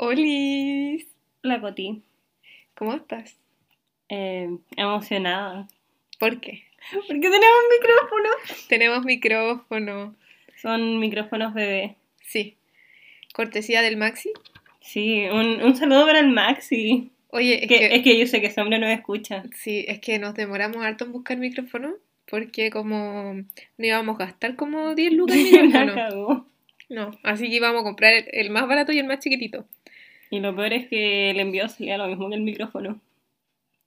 Olis, La Coti. ¿cómo estás? Eh, emocionada. ¿Por qué? Porque tenemos micrófono. Tenemos micrófono. Son micrófonos bebé. Sí. Cortesía del Maxi. Sí, un, un saludo para el Maxi. Oye, es Que, que, es que yo sé que ese hombre no me escucha. sí, es que nos demoramos harto en buscar micrófono porque como no íbamos a gastar como 10 lucas en micrófono. No, así que íbamos a comprar el, el más barato y el más chiquitito. Y lo peor es que el envío salía lo mismo que el micrófono.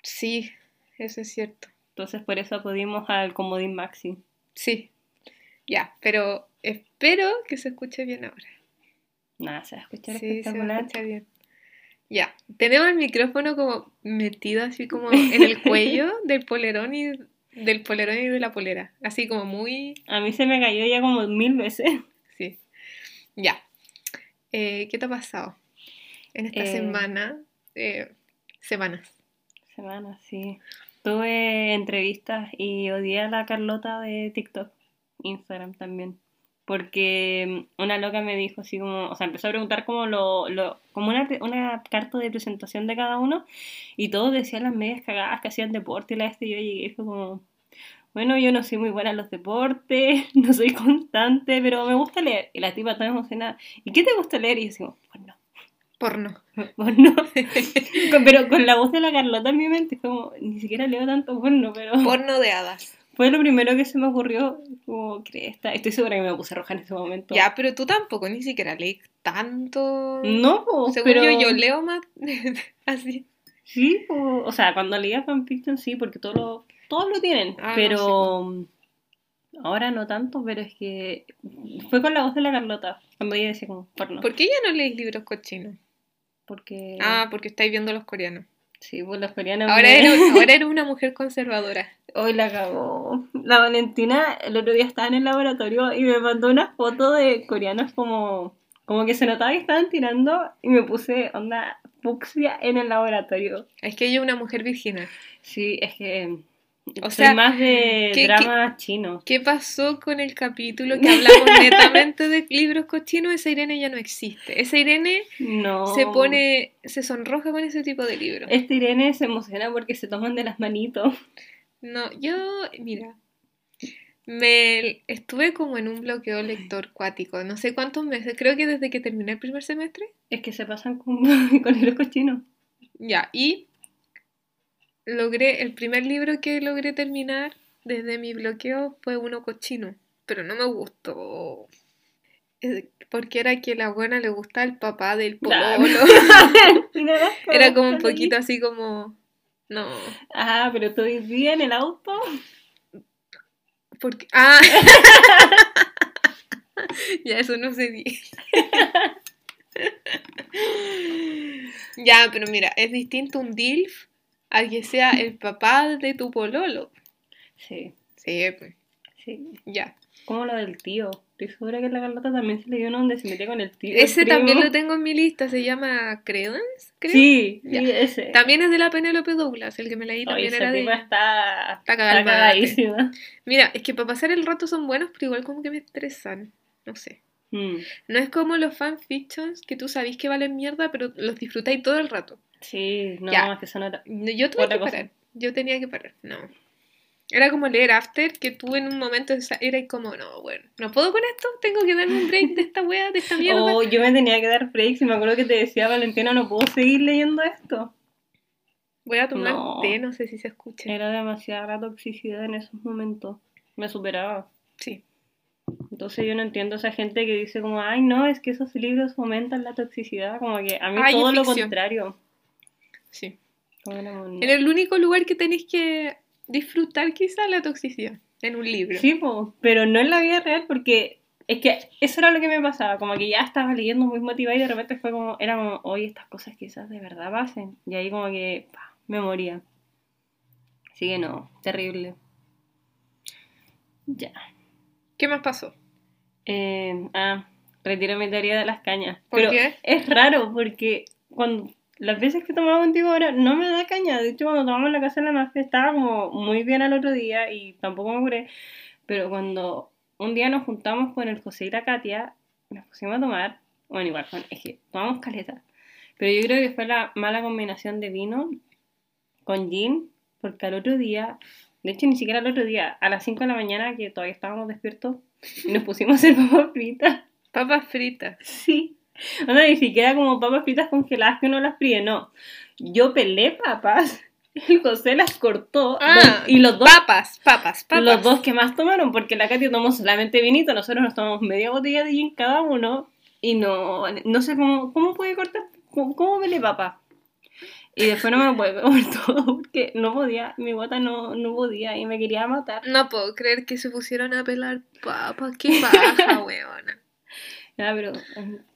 Sí, eso es cierto. Entonces por eso acudimos al comodín Maxi. Sí. Ya, pero espero que se escuche bien ahora. Nada, se va a escuchar Sí, se espectacular. escucha bien. Ya, tenemos el micrófono como metido así como en el cuello del polerón y del polerón y de la polera. Así como muy... A mí se me cayó ya como mil veces. Sí. Ya. Eh, ¿Qué te ha pasado en esta Eh, semana? Eh, semanas. Semana, sí. Tuve entrevistas y odié a la Carlota de TikTok, Instagram también. Porque mm, una loca me dijo así como, o sea, empezó a preguntar como lo, lo como una, una carta de presentación de cada uno y todos decían las medias cagadas que hacían deporte y la este y yo llegué y fue como, bueno, yo no soy muy buena en los deportes, no soy constante, pero me gusta leer. Y la tipa tan emocionada, ¿y qué te gusta leer? Y yo como, bueno, Porno. porno. Pero con la voz de la Carlota en mi mente, como, ni siquiera leo tanto porno, pero Porno de hadas. fue lo primero que se me ocurrió. Como, cresta. Estoy segura que me puse roja en ese momento. Ya, pero tú tampoco ni siquiera lees tanto. No, po, Según pero... yo, yo leo más así. Sí, po, o sea, cuando leía fanfiction sí, porque todos lo, todos lo tienen. Ah, no, pero ahora no tanto, pero es que fue con la voz de la Carlota, cuando ella decía como porno. ¿Por qué ya no lees libros cochinos? Porque... Ah, porque estáis viendo los coreanos. Sí, pues los coreanos... Ahora me- eres, ahora eres una mujer conservadora. Hoy la cagó. La Valentina el otro día estaba en el laboratorio y me mandó una foto de coreanos como, como que se notaba que estaban tirando y me puse onda fucsia en el laboratorio. Es que ella es una mujer virginal. Sí, es que O soy sea, más de ¿qué- drama chino. ¿Qué pasó con el capítulo que hablamos netamente de libros cochinos? Esa Irene ya no existe. Esa Irene No. se pone, se sonroja con ese tipo de libros. Este Irene se emociona porque se toman de las manitos. No, yo, mira, me estuve como en un bloqueo lector cuático, no sé cuántos meses, creo que desde que terminé el primer semestre. Es que se pasan con, con los cochinos. Ya, y logré, el primer libro que logré terminar desde mi bloqueo fue uno cochino, pero no me gustó. Porque era que la buena le gusta el papá del pololo. Era como un poquito así como. No. Ah, pero todo el día en el auto. Porque. ¡Ah! ya, eso no se dice. ya, pero mira, es distinto un DILF a que sea el papá de tu pololo. Sí, Sí, pues, sí. ya. Como lo del tío. Estoy segura que la Carlota también se le dio uno donde se metía con el tío. Ese el también lo tengo en mi lista, se llama Credence, creo. Sí, Ya. sí, ese. También es de la Penélope Douglas, el que me leí también esa era de está, Está está cagadísima. Mira, es que para pasar el rato son buenos, pero igual como que me estresan. No sé. Mm, No es como los fanfictions que tú sabís que valen mierda, pero los disfrutáis todo el rato. Sí, no, Ya. es que son otra- No, Yo tuve Otra que cosa. parar. Yo tenía que parar. No. Era como leer After, que tú en un momento era como, no, bueno, no puedo con esto, tengo que darme un break de esta wea, de esta mierda. Oh, yo me tenía que dar breaks y me acuerdo que te decía, Valentina, no puedo seguir leyendo esto. Voy a tomar No. té, no sé si se escucha. Era demasiada toxicidad en esos momentos. Me superaba. Sí. Entonces yo no entiendo a esa gente que dice como, ay, no, es que esos libros fomentan la toxicidad. Como que a mí Ay, todo lo contrario. Sí. Como era como, no. En el único lugar que tenéis que disfrutar quizá la toxicidad, en un libro. Sí, po, pero no en la vida real porque es que eso era lo que me pasaba, como que ya estaba leyendo muy motivada y de repente fue como, era como, oye, estas cosas quizás de verdad pasen. Y ahí como que pa, me moría. Así que no, terrible. Ya. ¿Qué más pasó? Eh, ah, retiro mi teoría de las cañas. ¿Por pero qué? es raro porque cuando las veces que tomaba contigo ahora no me da caña. De hecho, cuando tomamos la casa de la mafia estaba como muy bien al otro día y tampoco me curé. Pero cuando un día nos juntamos con el José y la Katia, nos pusimos a tomar. Bueno, igual, es que tomamos caleta. Pero yo creo que fue la mala combinación de vino con gin, porque al otro día, de hecho ni siquiera al otro día, a las 5 de la mañana que todavía estábamos despiertos, nos pusimos a hacer papas fritas. Papas fritas. Sí. O sea, ni siquiera como papas fritas congeladas que uno las fríe, no. Yo pelé papas, el José las cortó Ah, y los dos, Papas, papas, papas. los dos que más tomaron, porque la Katy tomó solamente vinito, nosotros nos tomamos media botella de gin cada uno y no, no sé cómo, cómo puede cortar, cómo, cómo pelé papa. Y después no me lo puede comer todo porque no podía, mi guata no, no podía y me quería matar. No puedo creer que se pusieron a pelar papas. Qué paja, weona. Ya, pero,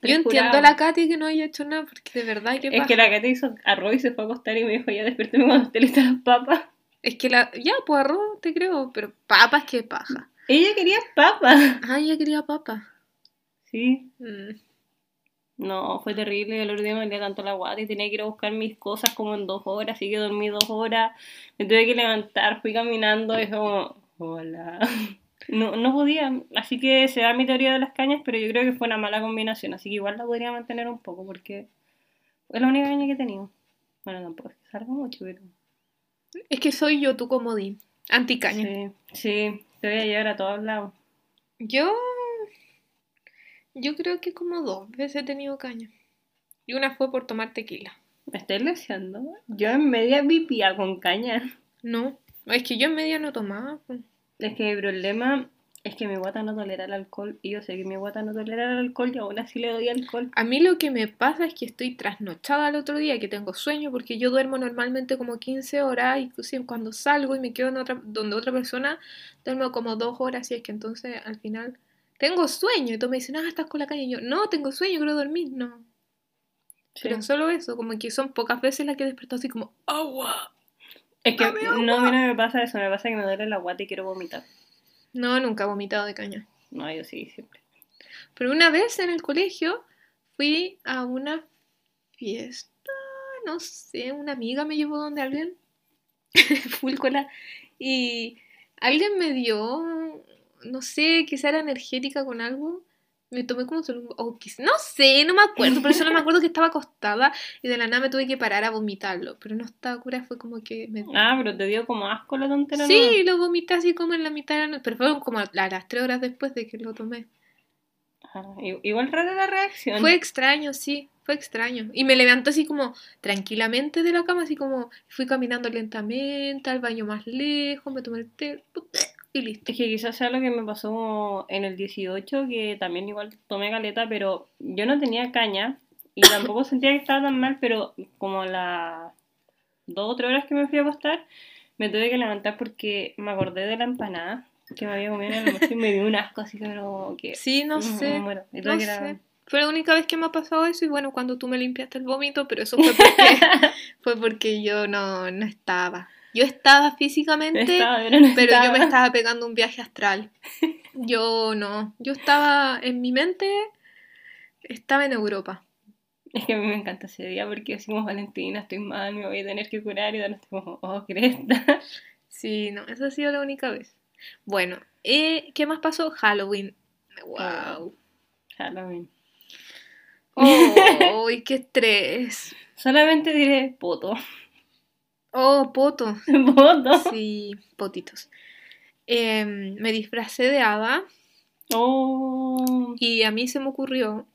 Yo entiendo a la Katy que no haya hecho nada porque de verdad que Es que la Katy hizo arroz y se fue a acostar y me dijo, ya despiérteme cuando esté lista las papas. Es que la. Ya, pues arroz, te creo. Pero papas, qué paja. Ella quería papas. Ah, ella quería papas. Sí. Mm. No, fue terrible. El otro día me dolía tanto la guata y tenía que ir a buscar mis cosas como en dos horas. Así que dormí dos horas. Me tuve que levantar, fui caminando y fue como, hola. No, no podía. Así que se da mi teoría de las cañas, pero yo creo que fue una mala combinación. Así que igual la podría mantener un poco porque es la única caña que he tenido. Bueno, tampoco es que salga mucho, pero. Es que soy yo tu comodín. Anticaña. Sí, sí, te voy a llevar a todos lados. Yo. Yo creo que como dos veces he tenido caña. Y una fue por tomar tequila. ¿Me estoy leseando? Yo en media vivía con caña. No. Es que yo en media no tomaba. Es que el problema es que mi guata no tolera el alcohol y yo sé que mi guata no tolera el alcohol y aún así le doy alcohol. A mí lo que me pasa es que estoy trasnochada el otro día, que tengo sueño, porque yo duermo normalmente como 15 horas, inclusive cuando salgo y me quedo en otra, donde otra persona, duermo como dos horas, y es que entonces al final tengo sueño, y tú me dices, ah, estás con la caña, y yo, no, tengo sueño, quiero dormir, no. Pero solo eso, como que son pocas veces las que desperto así como, agua. Es que no, a mí no me pasa eso, me pasa que me duele la guata y quiero vomitar. No, nunca he vomitado de caña. No, yo sí, siempre. Pero una vez en el colegio fui a una fiesta, no sé, una amiga me llevó donde alguien, full cola, y alguien me dio, no sé, quizá era energética con algo. Me tomé como solo un- no sé, no me acuerdo, pero solo me acuerdo que estaba acostada y de la nada me tuve que parar a vomitarlo, pero no estaba cura, fue como que me... Ah, pero te dio como asco la tontera. Sí, lo vomité así como en la mitad de la noche, pero fueron como a las tres horas después de que lo tomé. Ah, igual rara la reacción. Fue extraño, sí, fue extraño. Y me levantó así como tranquilamente de la cama, así como fui caminando lentamente al baño más lejos, me tomé el té y listo. Es que quizás sea lo que me pasó en el 18, que también igual tomé caleta, pero yo no tenía caña y tampoco sentía que estaba tan mal, pero como a las dos o tres horas que me fui a acostar, me tuve que levantar porque me acordé de la empanada que me había comido en el y me dio un asco, así que me lo que Sí, no sé, no que sé. Fue la única vez que me ha pasado eso y bueno, cuando tú me limpiaste el vómito, pero eso fue porque, fue porque yo no, no estaba. Yo estaba físicamente, Estaba, pero no pero yo me estaba. pegando un viaje astral. Yo no, yo estaba en mi mente, estaba en Europa. Es que a mí me encanta ese día porque como Valentina, estoy mal, me voy a tener que curar y estoy como, oh, cresta. Sí, no, esa ha sido la única vez. Bueno, eh, ¿qué más pasó? Halloween. Wow. Halloween. Oh, qué estrés. Solamente diré poto. Oh, poto. Poto. Sí, potitos. Em, me disfracé de hada Oh. y a mí se me ocurrió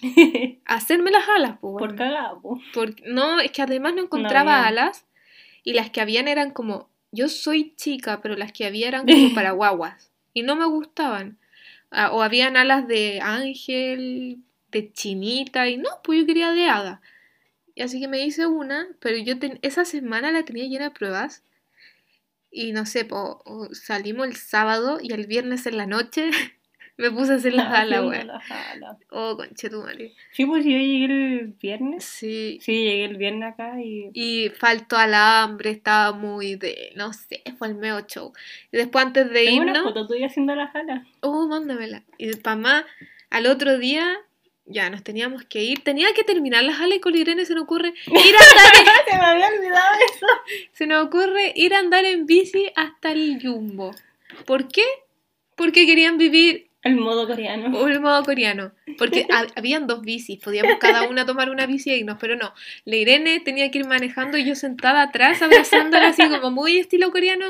hacerme las alas, pues. Por cagado. po. Porque, no, es que además no encontraba alas y las que habían eran como, yo soy chica, pero las que había eran como para guaguas y no me gustaban. Ah, o habían alas de ángel, de chinita y no, pues yo quería de hada. Y así que me hice una, pero yo ten- esa semana la tenía llena de pruebas. Y no sé, po, salimos el sábado y el viernes en la noche me puse a hacer las alas, Haciendo weón. las alas. Oh, conchetumare. Sí, pues yo llegué el viernes. Sí, Sí, llegué el viernes acá y. Y faltó alambre, estaba muy de, no sé, fue el meo show. Y después antes de Tengo una irnos, foto tuya haciendo las alas. oh, mándamela. Y para más, al otro día, ya nos teníamos que ir. Tenía que terminar las y con Irene se nos ocurre ir a andar, Se me había olvidado eso. se nos ocurre ir a andar en bici hasta el Jumbo. ¿Por qué? Porque querían vivir El modo coreano. O el modo coreano. Porque ha- habían dos bicis, podíamos cada una tomar una bici e irnos, pero no. La Irene tenía que ir manejando y yo sentada atrás abrazándola así como muy estilo coreano.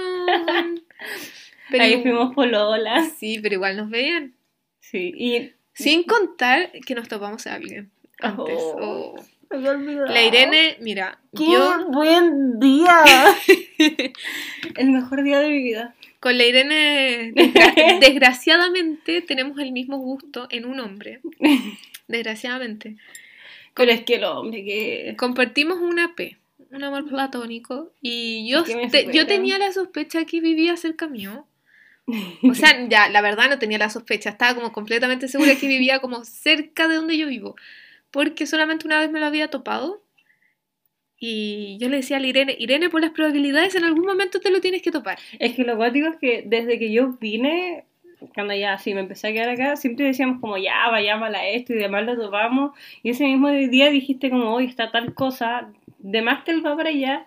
Pero, Ahí fuimos pololas. Sí, pero igual nos veían. Sí, y... Sin contar que nos topamos a alguien antes. Oh. Oh. La Irene, mira, ¡Qué yo buen día! El mejor día de mi vida. con la Irene, desgra- desgraciadamente, tenemos el mismo gusto en un hombre. Desgraciadamente. Pero es que el hombre que... Compartimos una P, un amor platónico, y yo, ¿Qué me te- yo tenía la sospecha que vivía cerca mío. O sea, ya, la verdad no tenía la sospecha, estaba como completamente segura que vivía como cerca de donde yo vivo, porque solamente una vez me lo había topado. Y yo le decía a la Irene, Irene, por las probabilidades en algún momento te lo tienes que topar. Es que lo cuático es que desde que yo vine, cuando ya así me empecé a quedar acá, siempre decíamos como ya, vayamos a esto y demás lo topamos. Y ese mismo día dijiste como hoy está tal cosa, de más que él va para allá.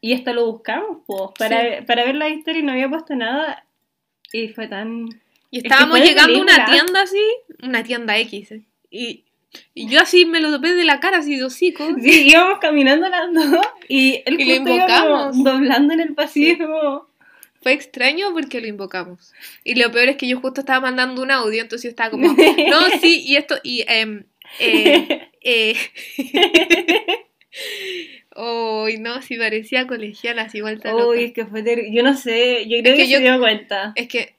Y hasta lo buscamos, pues, para, para ver la historia y no había puesto nada. Y fue tan... Y Es que estábamos llegando a una tienda así, una tienda X, eh, y, y yo así me lo topé de la cara, así de hocico. Sí, íbamos caminando las dos y el Y lo como invocamos. doblando en el pasillo. como- Fue extraño porque lo invocamos. Y lo peor es que yo justo estaba mandando un audio, entonces yo estaba como, no, sí, y esto, y, em, eh, eh. Uy, no, si parecía colegiala, así igual loca. Uy, es que fue terrible. Yo no sé, yo creo que que, yo- se dio cuenta. Es que,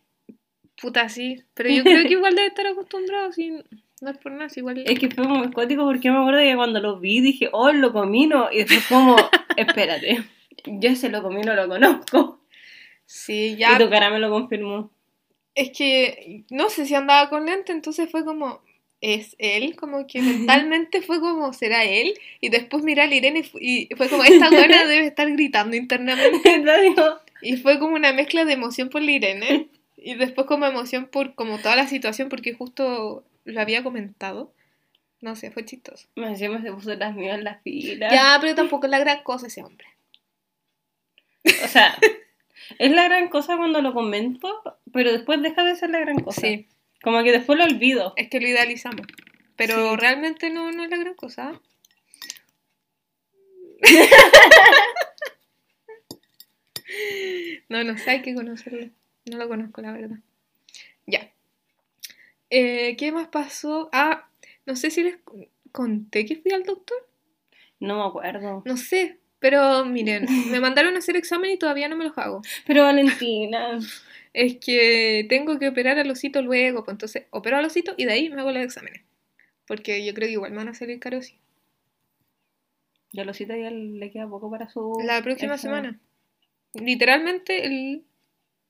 puta, sí, pero yo creo que igual debe estar acostumbrado, sí, no es por nada, igual. Es que fue muy escótico porque me acuerdo que cuando lo vi dije, oh, el locomino. Y después como, espérate, yo ese locomino lo conozco. Sí, ya, Y tu cara me lo confirmó. es que no sé si andaba con lente, entonces fue como, es él, como que mentalmente fue como, ¿será él? Y después miré a la Irene y fu- y fue como, esta buena debe estar gritando internamente. Y fue como una mezcla de emoción por la Irene y después como emoción por como toda la situación porque justo lo había comentado. No sé, fue chistoso. Me encima se puso las mías en la fila. Ya, pero tampoco es la gran cosa ese hombre. O sea, es la gran cosa cuando lo comento, pero después deja de ser la gran cosa. Sí, Como que después lo olvido. es que lo idealizamos. Pero Sí. realmente no, no es la gran cosa. no, no sé, hay que conocerlo. No lo conozco, la verdad. Ya. Eh, ¿Qué más pasó? Ah, no sé si les conté que fui al doctor. No me acuerdo. No sé, pero miren, me mandaron a hacer examen y todavía no me los hago. Pero Valentina, Es que tengo que operar al osito luego, pues entonces opero al osito y de ahí me hago los exámenes. Porque yo creo que igual me van a salir caros sí. ya lo cita ya le queda poco para su... La próxima examen. semana. Literalmente el...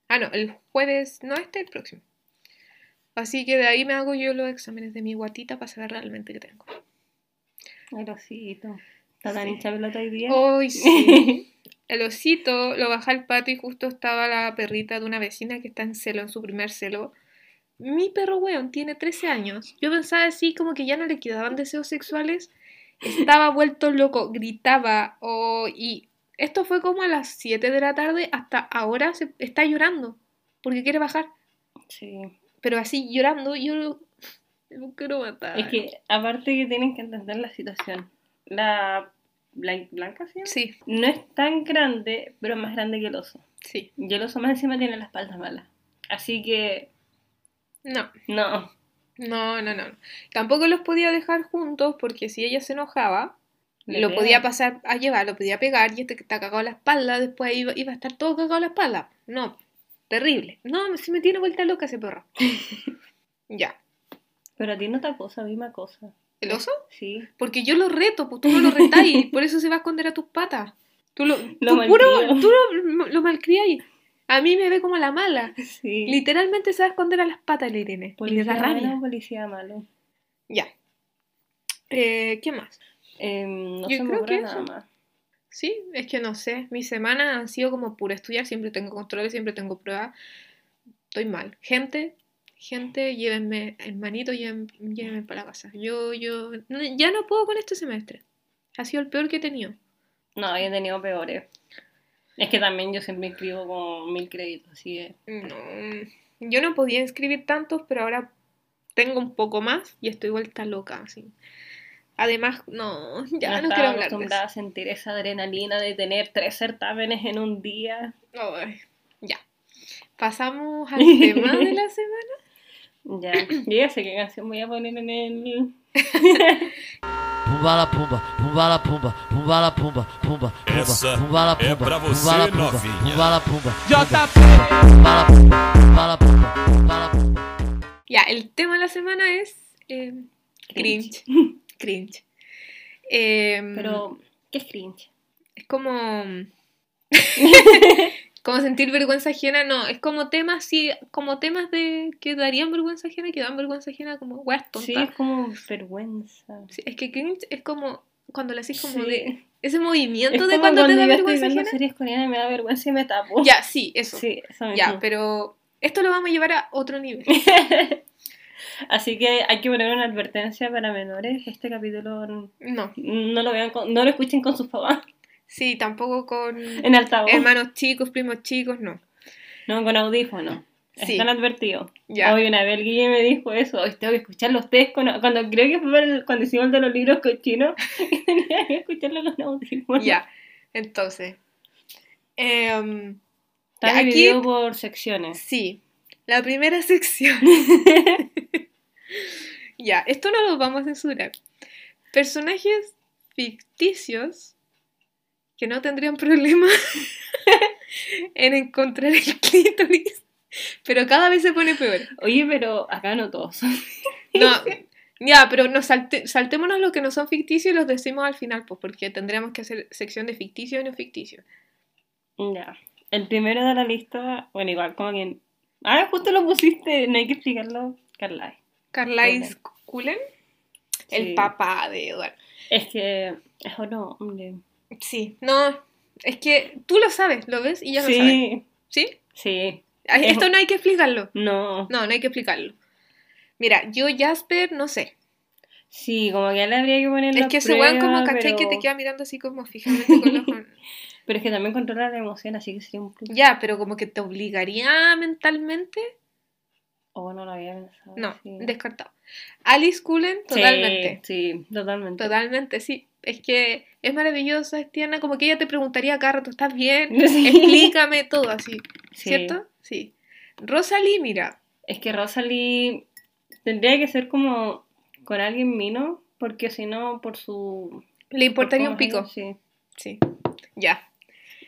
Ah, no, el jueves, no este, el próximo. Así que de ahí me hago yo los exámenes de mi guatita para saber realmente qué tengo. El osito. Está tan Sí. hincha pelota hoy día. Hoy sí. El osito lo bajé al patio y justo estaba la perrita de una vecina que está en celo, en su primer celo. Mi perro, weón, tiene 13 años. Yo pensaba así como que ya no le quedaban deseos sexuales. Estaba vuelto loco, gritaba. oh, y esto fue como a las 7 de la tarde. Hasta ahora se está llorando porque quiere bajar. Sí. Pero así llorando, yo lo, lo quiero matar. Es que aparte que tienen que entender la situación. La blan- blanca, ¿sí? Sí, No es tan grande, pero es más grande que el oso. sí. Y el oso más encima tiene la espalda mala. Así que, No. no. No, no, no. Tampoco los podía dejar juntos porque si ella se enojaba, Le lo pega. podía pasar a llevar, lo podía pegar y este que está cagado la espalda, después iba, iba a estar todo cagado la espalda. No, terrible. No, si me tiene vuelta loca ese perro. ya. Pero a ti no te acosa, a mí me acosa. ¿El oso? Sí. Porque yo lo reto, pues tú no lo retáis, por eso se va a esconder a tus patas. Tú lo, Lo tú puro, tú lo, lo malcriáis. A mí me ve como la mala. Sí. Literalmente se va a esconder a las patas la Irene. Y le Policía da rabia. bueno, policía malo. Ya. Eh, ¿Qué más? Em, no Yo se me creo ocurre que nada eso. más. Sí, es que no sé. Mi semana ha sido como pura estudiar. Siempre tengo controles, siempre tengo pruebas. Estoy mal. Gente, gente, llévenme en manito, lléven- llévenme para la casa. Yo, yo, no- ya no puedo con este semestre. Ha sido el peor que he tenido. No, yo he tenido peores. Es que también yo siempre escribo con mil créditos, así que... No, Yo no podía escribir tantos, pero ahora tengo un poco más y estoy vuelta loca, así. Además, no, ya no, estaba quiero hablar de acostumbrada eso. a sentir esa adrenalina de tener tres certámenes en un día. Ay, ya. Pasamos al tema de la semana. Ya, ya sé qué canción voy a poner en el... Pumba la pumba, pumba la pumba, pumba la pumba, pumba, pumba, pumba la pumba, pumba la pumba, pumba la pumba, pumba la pumba, pumba la pumba, pumba la pumba. Ya, el tema de la semana es eh, cringe. Cringe. Em, Pero, ¿qué es cringe? es como. como sentir vergüenza ajena, no, es como temas, sí, como temas de que darían vergüenza ajena, que dan vergüenza ajena, como weas tontas. Sí, es como vergüenza. Sí, es que cringe es como cuando le haces como Sí. de. Ese movimiento Es de como cuando, te da vergüenza ajena. series coreanas me da vergüenza y me tapo. Ya, sí, eso. Sí, eso mismo. ya, pero esto lo vamos a llevar a otro nivel. Así que hay que poner una advertencia para menores. Este capítulo no, No, no lo vean, con- no lo escuchen con sus papás sí, tampoco con en hermanos chicos, primos chicos, no. No, con audífonos. Sí. Están advertidos. Ya. Hoy una vez el Guille me dijo eso. Hoy tengo que escuchar los test con, cuando creo que fue el- cuando hicimos el de los libros cochinos. tenía que escucharlo con audífonos. Ya, entonces. em, Está Ya, aquí- dividido por secciones. sí, la primera sección. ya, esto no lo vamos a censurar. Personajes ficticios que no tendrían problema en encontrar el clítoris, pero cada vez se pone peor. Oye, pero acá no todos. No, ya, pero nos salte- saltémonos lo que no son ficticios y los decimos al final, pues porque tendríamos que hacer sección de ficticio y no ficticio. ya. El primero de la lista, bueno, igual, como que. Ah, justo lo pusiste, no hay que explicarlo, Carly. Carlisle Cullen, el Sí. papá de Edward. Es que es otro hombre. Sí, no, es que tú lo sabes, lo ves y ya lo sabes. Sí, ¿Sí? sí. Es- Esto no hay que explicarlo. No. No, no hay que explicarlo. Mira, yo Jasper, no sé. Sí, como que ya le habría que poner Es que ese weón como caché que te queda mirando así como fijamente con los. Pero es que también controla la emoción, así que sería un plus. Ya, pero como que te obligaría mentalmente. Oh, no lo había pensado. No, sí. descartado. Alice Cullen, Sí, totalmente. Sí, totalmente. Totalmente, sí. Es que es maravillosa, es tierna, como que ella te preguntaría cada rato, ¿estás bien? Sí. Explícame todo así, Sí. ¿cierto? Sí. Rosalie, mira, Es que Rosalie tendría que ser como con alguien mino, porque si no, por su. le importaría por un pico. ella, Sí. Ya.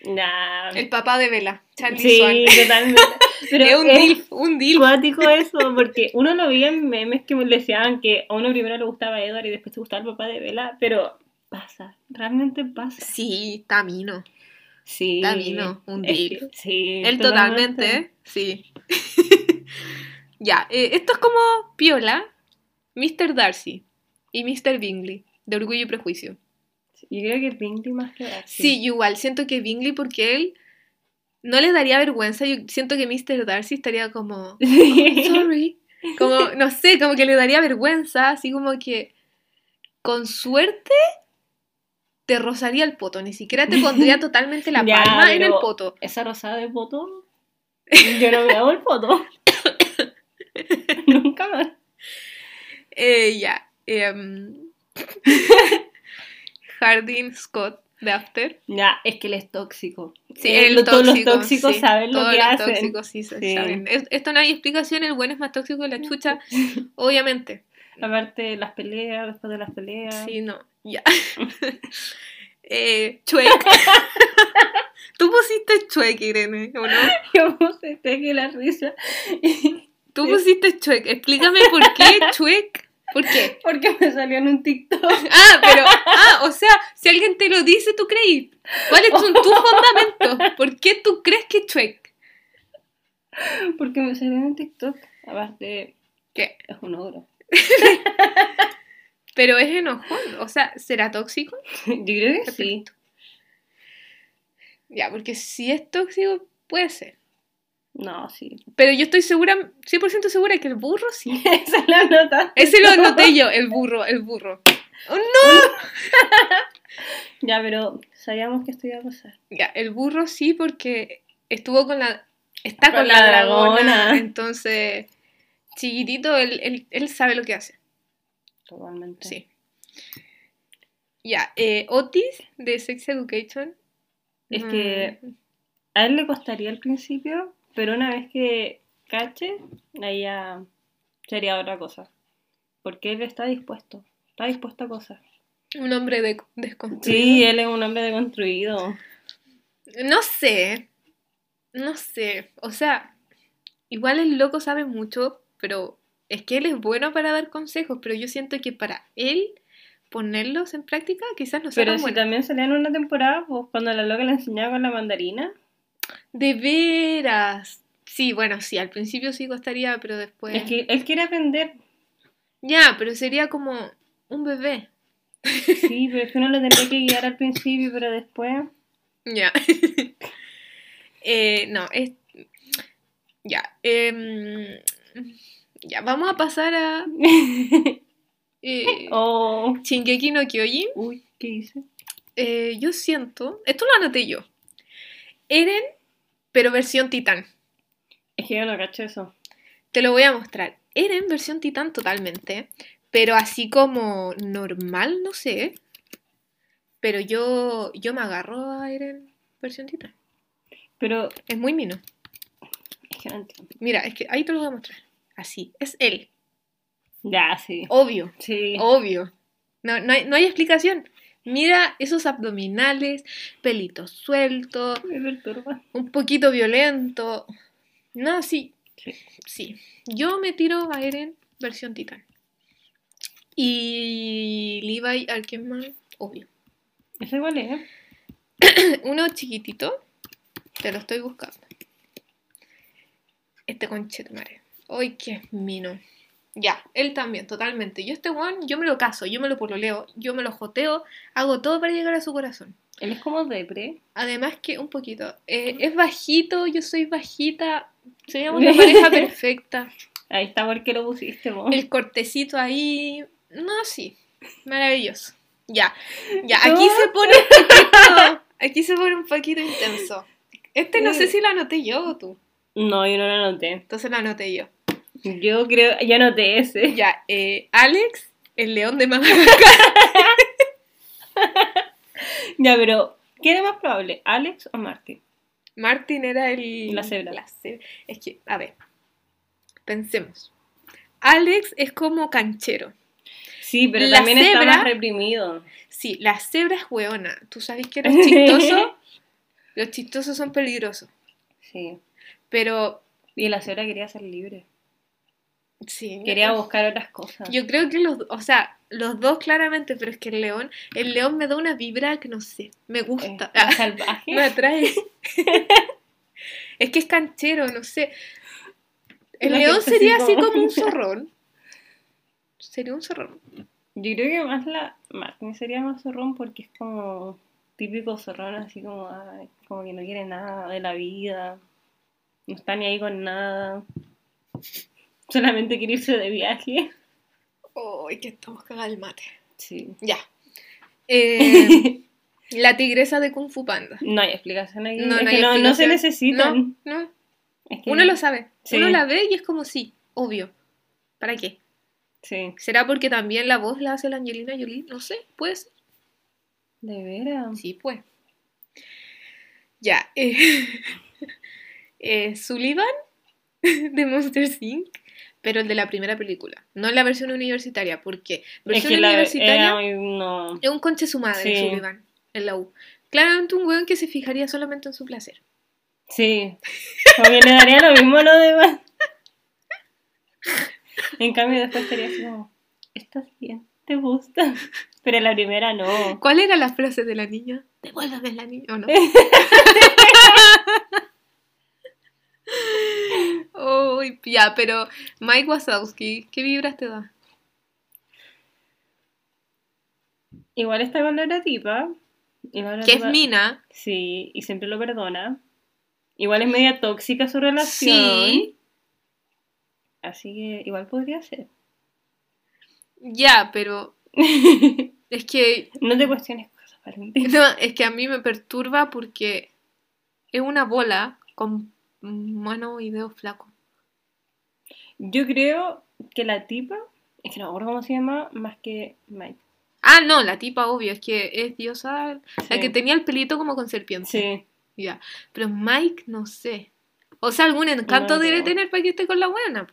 Sí. Nah. El papá de Vela, Charlie Sí, Swan. totalmente. Pero es un es dilf, un dilf. cuático eso, porque uno lo veía en memes que le decían que a uno primero le gustaba Edward y después le gustaba el papá de Bella, pero pasa, realmente pasa. Sí, Tamino. Sí. Tamino, un Es dilf. que- Sí. Él totalmente, ¿eh? Sí. ya, eh, esto es como Piola, Mr. Darcy y Mr. Bingley, de Orgullo y Prejuicio. Yo creo que Bingley más que Darcy. Sí, igual siento que Bingley porque él no le daría vergüenza, yo siento que Mr. Darcy estaría como, Sí. sorry, como, no sé, como que le daría vergüenza, así como que con suerte te rozaría el poto, ni siquiera te pondría totalmente la Ya, palma en el poto. Esa rosada de foto, yo no me hago el foto. Nunca más. Eh, ya. em, Hardin Scott de After. Ya, es que él es tóxico. Sí, el todos los tóxico, tóxicos sí, saben lo todos que los hacen. tóxicos sí Sí. saben. Es- esto no hay explicación, el bueno es más tóxico que la chucha, obviamente. Aparte, las peleas, después de las peleas. Sí, no, ya. eh, Chuek. Tú pusiste Chuek, Irene, ¿o no? Yo puse que la risa. Tú pusiste Chuek. Explícame por qué Chuek. ¿Por qué? Porque me salió en un TikTok. Ah, pero, ah, o sea, si alguien te lo dice, tú creí. ¿Cuáles son tus fundamentos? ¿Por qué tú crees que Chuek? Porque me salió en un TikTok. Aparte, ¿Qué? es un ogro. Pero es enojón, o sea, ¿será tóxico? Yo creo que sí. Ya, porque si es tóxico, puede ser. No, sí. Pero yo estoy segura, 100% segura que el burro sí. Esa es la nota. Ese lo anoté yo, el burro, el burro. ¡Oh, no! Ya, pero sabíamos que esto iba a pasar. Ya, el burro sí, porque estuvo con la está con, Con la, la dragona. dragona. Entonces, chiquitito, él, él, él sabe lo que hace. Totalmente. Sí. Ya, eh, Otis de Sex Education. Es mm, que a él le costaría al principio, pero una vez que cache, ahí ya sería otra cosa. Porque él está dispuesto, está dispuesto a cosas. Un hombre de, desconstruido. Sí, él es un hombre deconstruido. No sé. No sé. O sea, igual el loco sabe mucho, pero es que él es bueno para dar consejos, pero yo siento que para él ponerlos en práctica quizás no sea Pero si también salía en una temporada, pues cuando la loca le enseñaba con la mandarina. De veras. Sí, bueno, sí, al principio sí costaría, pero después... Es que él quiere aprender. Ya, pero sería como un bebé. Sí, pero es que uno lo tendría que guiar al principio, pero después. Ya. Eh, no, es... Ya. em, ya, vamos a pasar a... eh, oh. Shingeki no Kyojin. Uy, ¿qué hice? Eh, yo siento... Esto lo anoté yo. Eren, pero versión titán. Es que yo no cacho eso. Te lo voy a mostrar. Eren versión titán totalmente. Pero así como normal, no sé. Pero yo, yo me agarro a Eren versión titán. Pero Es muy mino. es que no entiendo. Mira, es que ahí te lo voy a mostrar. Así. Es él. Ya, sí. Obvio. Sí. Obvio. No, no, hay, no hay explicación. Mira esos abdominales, pelitos sueltos, un poquito violento. No, sí. Sí. Sí. Yo me tiro a Eren versión titán. Y Levi Arkenman, obvio. ¿Ese igual es? Uno chiquitito. Te lo estoy buscando. Este conchetumare. Ay, qué mino. Ya, él también, totalmente. Yo este one, yo me lo caso, yo me lo pololeo, yo me lo joteo, hago todo para llegar a su corazón. Él es como depre. Además que, un poquito, eh, es bajito, yo soy bajita, seríamos una pareja perfecta. Ahí está porque lo pusiste vos. El cortecito ahí, no, sí, maravilloso. Ya, ya, aquí se pone un poquito, aquí se pone un poquito intenso. Este no sé si lo anoté yo o tú, No, yo no lo anoté. entonces lo anoté yo. Yo creo, yo anoté ese. Ya, eh, Alex, el león de Madagascar. Ya, pero ¿quién es más probable? ¿Alex o Martin? Martin era el... La cebra. la ce- Es que, a ver, pensemos. Alex es como canchero. Sí, pero La también está cebra- más reprimido. Sí, la cebra es hueona. Tú sabes que los chistosos, los chistosos son peligrosos. Sí. Pero, Y la cebra quería ser libre. sí. Quería buscar otras cosas. Yo creo que los, o sea, los dos claramente, pero es que el león, el león me da una vibra que no sé, me Eh, gusta, más salvaje. me atrae. es que es canchero, no sé. El La león sería así como- como un zorrón. Sería un zorrón. Yo creo que más la Martin sería más zorrón porque es como típico zorrón, así como, ay, como que no quiere nada de la vida, no está ni ahí con nada, solamente quiere irse de viaje. Uy, que estamos cagados el mate. Sí. Ya. Eh, la tigresa de Kung Fu Panda. No hay explicación aquí. No, es no que hay no, no se necesitan. No, no. Es que- Uno lo sabe. Sí. Uno la ve y es como sí, obvio. ¿Para qué? Sí. ¿Será porque también la voz la hace la Angelina Jolie? No sé, puede ser. De veras. Sí, pues. Ya. Eh, eh, Sullivan de Monster Inc. Pero el de la primera película. No la versión universitaria. porque Es Versión que universitaria muy- no. es un conche su madre, Sí. Sullivan, en la U. Claramente un weón que se fijaría solamente en su placer. Sí. Que le daría lo mismo a lo demás. En cambio después sería así como, ¿estás bien? ¿Te gusta? Pero la primera no. ¿Cuál era la frase de la niña? Devuélvame la niña, ¿o no? Uy, ya, pero Mike Wazowski, ¿qué vibras te da? Igual está con la tipa. Que es Mina. Sí, y siempre lo perdona. Igual es media tóxica su relación. Sí. Así que igual podría ser. Ya, pero es que No te cuestiones cosas, Valentín. no, es que a mí me perturba porque es una bola con mono y dedo flaco. Yo creo que la tipa, es que no me acuerdo cómo se llama, más que Mike. Ah, no, la tipa, obvio, es que es diosa. La Sí. que tenía el pelito como con serpiente. Sí. Ya. Pero Mike, no sé. O sea, algún encanto No, debe no. tener para que esté con la buena.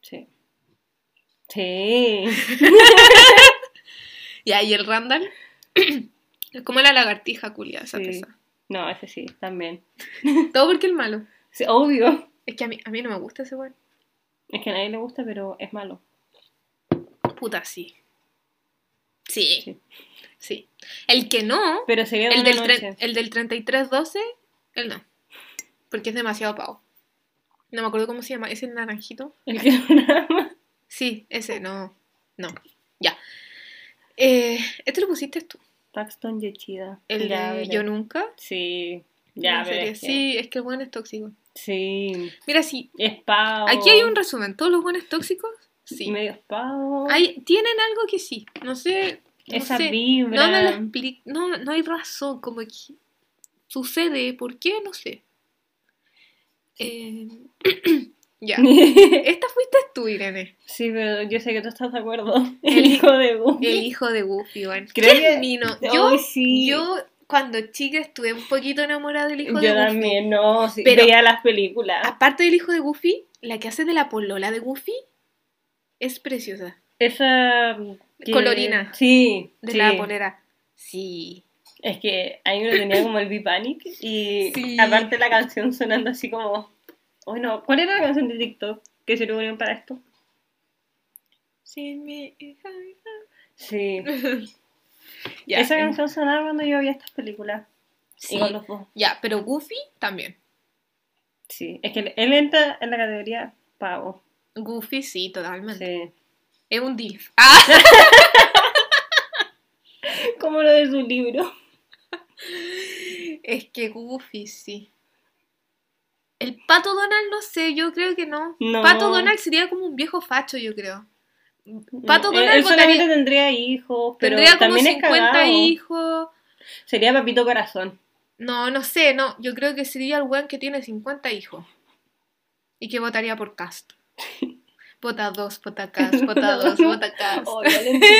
Sí. Sí. Ya, y el Randall. es como la lagartija culia, esa Sí. pesa. No, ese sí, también. Todo porque el malo. Sí, obvio. Es que a mí, a mí no me gusta ese weón. Es que a nadie le gusta, pero es malo. Puta, sí. Sí. Sí. Sí. El que no, Pero de el del, noche. el del 3312, él no. Porque es demasiado pavo. No me acuerdo cómo se llama. ¿Es el naranjito? El que no. Sí, ese, no. No. Ya. Eh, este lo pusiste tú. Paxton Yechida. El de. Yo Nunca. Sí. Ya, Una pero serie. es que- Sí, es que el buen es tóxico. Sí. Mira, sí. Es pavo. Aquí hay un resumen. ¿Todos los buenos tóxicos? Sí. Medio pavo. Hay, tienen algo que sí. No sé. No Esa sé. vibra. No me lo explico. No, no hay razón. Como que sucede. ¿Por qué? No sé. Eh, ya. Esta fuiste tú, Irene. Sí, pero yo sé que tú estás de acuerdo. El- El hijo de Goofy. El hijo de Goofy, weón. Creo que-. Yo, sí. yo cuando chica estuve un poquito enamorada del hijo Yo de Goofy. también, no. Sí, Pero- veía las películas. Aparte del hijo de Goofy, la que hace de la polola de Goofy es preciosa. Esa. que- Colorina. Sí. De sí. la polera. Sí. Es que ahí uno tenía como el B-Panic y Sí. aparte la canción sonando así como. Bueno, ¿cuál era la canción de TikTok que se le unieron para esto? Sí, mi hija. Sí. Ya, Esa canción sonaba cuando yo veía estas películas. sí. Y con los dos. Ya, pero Goofy también. Sí. Es que él entra en la categoría pavo. Goofy sí, totalmente. Sí. Es un DILF. Ah, Como lo de su libro. es que Goofy sí. El pato Donald, no sé, yo creo que no. No. Pato Donald sería como un viejo facho, yo creo. Pato No, él- Donald él solamente tendría hijos, pero tendría como también es 50 cagado. hijos. Sería Papito Corazón. No, no sé, no. Yo creo que sería el weón que tiene 50 hijos. Y que votaría por Cast. Vota 2, vota Cast, vota 2, vota Cast. Oh.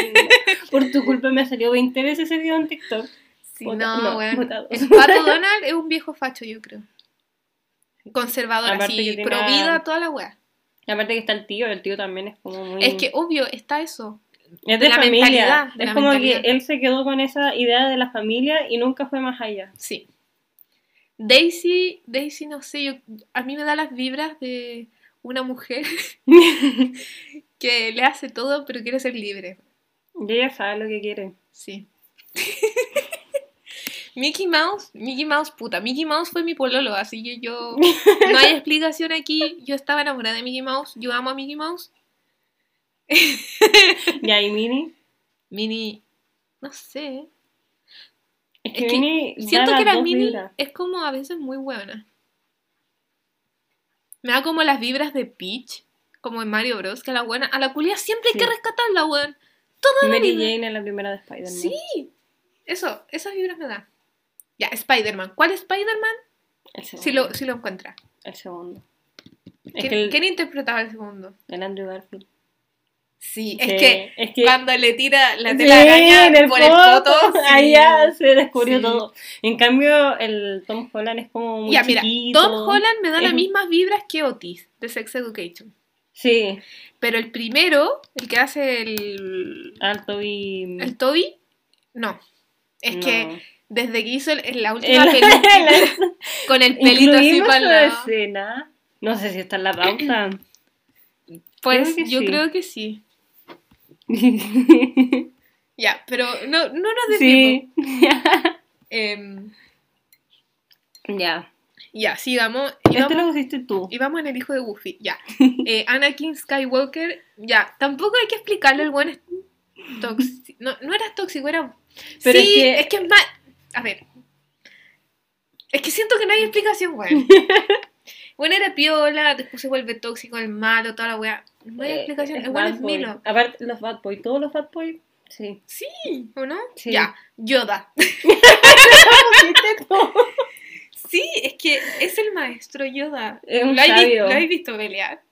Por tu culpa me ha salido 20 veces ese video en TikTok. Sí, vota- no, no, weón. dos. El pato Donald es un viejo facho, yo creo. Conservador, Aparte así, tiene pro vida, toda la weá. Y aparte que está el tío, el tío también es como muy... Es que, obvio, está eso. es de, la familia. mentalidad, de es la como que él se quedó con esa idea de la familia y nunca fue más allá. Sí. Daisy, Daisy, no sé, yo, a mí me da las vibras de una mujer que le hace todo, pero quiere ser libre. Y ella sabe lo que quiere. Sí. Mickey Mouse, Mickey Mouse, puta, Mickey Mouse fue mi pololo, así que yo, no hay explicación aquí, yo estaba enamorada de Mickey Mouse, yo amo a Mickey Mouse. Y ahí Minnie... Minnie, no sé, Es que, Es que Minnie siento que la Minnie vibras. es como a veces muy buena. Me da como las vibras de Peach, como en Mario Bros, que a la buena, a la culia siempre hay que rescatarla, weón. Toda la Mary vida. Jane en la primera de Spider-Man. Sí, eso, esas vibras me da. Ya, Spider-Man. ¿Cuál Spider-Man? El segundo. Si lo, si lo encuentra. El segundo. Es ¿Quién, que el, quién interpretaba el segundo? el Andrew Garfield. Sí, Sí, es que es que cuando le tira la Sí, telaraña el por el ahí sí. ya se descubrió Sí. todo. En cambio, el Tom Holland es como muy Ya, mira, chiquito. Tom Holland me da las mismas vibras que Otis, de Sex Education. Sí, Pero el primero, el que hace el, alto y... el Toby, no. Es no. que desde que hizo el- la última El- película con el pelito así para la escena. No sé si está en la pauta. pues creo yo sí. creo que sí. Ya, pero no, no nos desviemos. sí. Em, ya. ya, sigamos. Íbamos, lo pusiste tú. íbamos en el hijo de Goofy, ya. Eh, Anakin Skywalker, ya. Tampoco hay que explicarle el buen es tóxico. No, no era tóxico, era. Pero sí, es que- es que es más. A ver. Es que siento que no hay explicación, weón. Bueno, era piola, después se vuelve tóxico, el malo, toda la weá. No hay Eh, explicación, es bueno es. Milo. Aparte, los Bad Boy, todos los Bad Boy, sí. Sí, ¿o no? Sí. Ya, Yoda. Sí, es que es el maestro Yoda. Es un ¿Lo has vi- sabio. ¿Lo has visto pelear?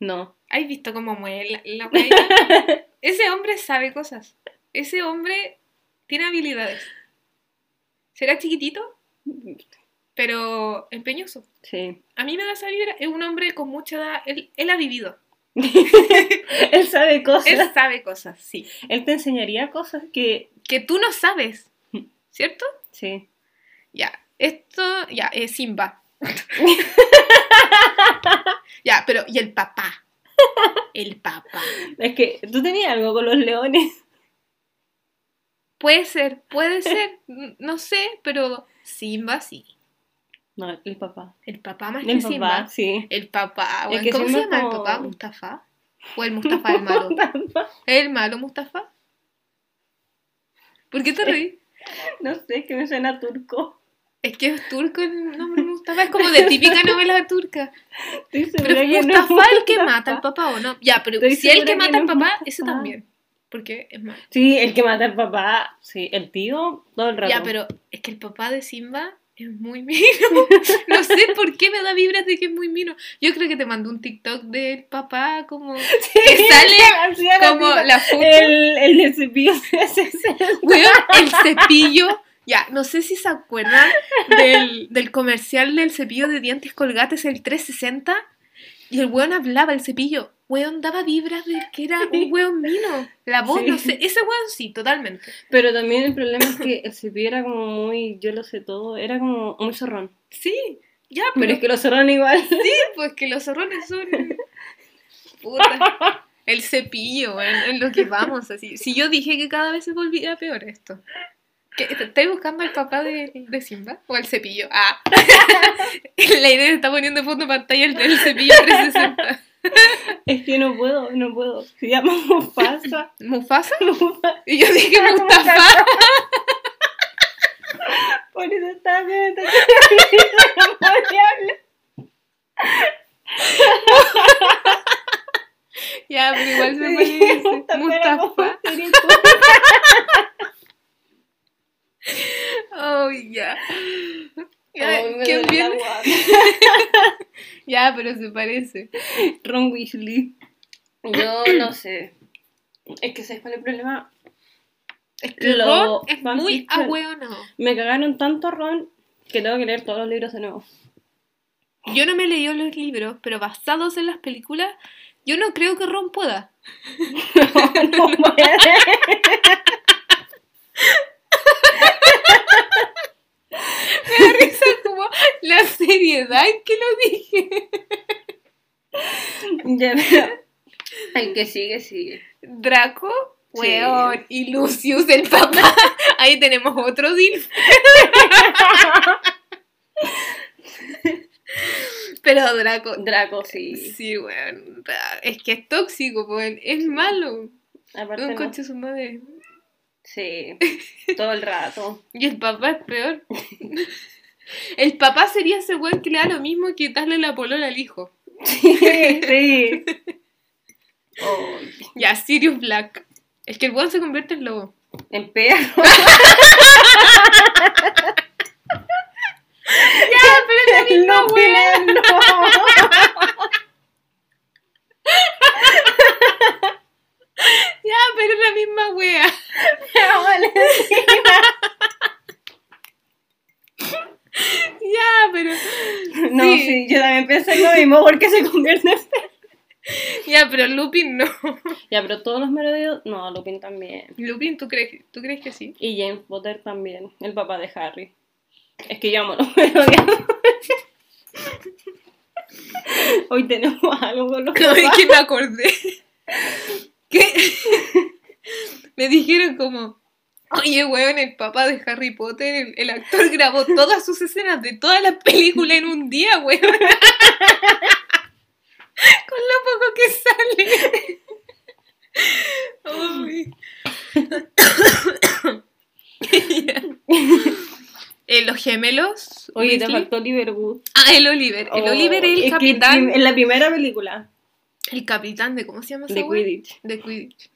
No. ¿Has visto cómo mueve la, la? Ese hombre sabe cosas. Ese hombre tiene habilidades. Será chiquitito, pero empeñoso. Sí. A mí me da esa vibra. Es un hombre con mucha edad. Él, él ha vivido. Él sabe cosas. Él Él, sabe cosas, sí. te enseñaría cosas que. Que tú no sabes. ¿Cierto? Sí. Ya. Esto, ya, es Simba. ya, pero, ¿y el papá? El papá. Es que tú tenías algo con los leones. Puede ser, puede ser. No sé, pero Simba sí. No, el papá. El papá más El que Simba. papá, sí. El papá. Es weón. que ¿Cómo se Simba llama como- el papá? ¿Mustafa? ¿O el Mustafa el malo? ¿El malo Mustafa? ¿Por qué te reís? No sé, que me suena turco. Es que es turco el nombre Mustafa, es como de típica novela turca. Estoy Pero segura es que no Mustafa el que Mustafa. mata al papá o no. Ya, pero Estoy si el que mata al es papá, Mustafa. ese también. Porque es malo. Sí, el que mata al papá. Sí, el tío todo el rato. Ya, pero es que el papá de Simba es muy mino. No sé por qué me da vibras de que es muy mino. Yo creo que te mandó un TikTok del papá como Sí, que sale la como la foto. El, el cepillo Weón, el cepillo. Ya, no sé si se acuerdan del, del comercial del cepillo de dientes colgates, el 360. Y el weón hablaba, el cepillo. Weón daba vibras de que era un weón mino. La voz, Sí. no sé. Ese weón sí, totalmente. Pero también el problema es que el cepillo era como muy, yo lo sé todo, era como muy zorrón. Sí, ya, pero, Pero es que los zorrón igual. sí, pues que los zorrones son. Puta. El cepillo, weón, en lo que vamos así. Si yo dije que cada vez se volvía peor esto. ¿Qué, te- ¿Estáis buscando al papá de, de Simba? ¿O al cepillo? Ah. La Irene está poniendo de fondo pantalla el, el cepillo 360. Es que no puedo, no puedo. Se llama Mufasa. ¿Mufasa? Mufasa. Y yo dije Mustafa. Por eso estaba viendo no podía hablar. Ya, pero igual se Sí, parece. Mustafa Mustafa. sería tú. Oh, ya. Ya, Ay, me ¿Quién duele la viene? guata. Ya, pero se parece. Ron Weasley. Yo no sé. Es que ¿sabes cuál es el problema? Es que Lo Ron es muy ahueonado. Me cagaron tanto Ron que tengo que leer todos los libros de nuevo. Yo no me leí los libros, pero basados en las películas, yo no creo que Ron pueda. no puede. Me da risa como la seriedad en que lo dije. Ya, el que sigue, sigue. Draco, Sí. weón, y Lucius, el papá. Ahí tenemos otro DILF. Pero Draco, Draco, sí. sí, weón. Es que es tóxico, weón. Es malo. Aparte Un no. coche su madre. Sí, todo el rato. Y el papá es peor. El papá sería ese weón que le da lo mismo que darle la polola al hijo. Sí, sí. Oh, Ya, Sirius Black. Es que el weón se convierte en lobo. el perro. Ya, pero es la misma No, wea. no. Ya, pero es la misma wea. Ya, pero. No, Sí. sí. yo también pensé lo mismo porque se convierte en. Ya, pero Lupin no. Ya, pero todos los merodeos, no, Lupin también. Lupin, ¿tú crees, ¿tú crees que sí? Y James Potter también, el papá de Harry. Es que yo amo los merodeos. Hoy tenemos algo con los No, es que me acordé. Que me dijeron como, oye, weón, el papá de Harry Potter, el, el actor grabó todas sus escenas de todas las películas en un día, weón. Con lo poco que sale. Eh, los gemelos. Oye, te faltó Oliver Wood. Ah, el Oliver. El Oh, Oliver es el capitán. en la primera película El capitán de, ¿cómo se llama de? Quidditch. De Quidditch.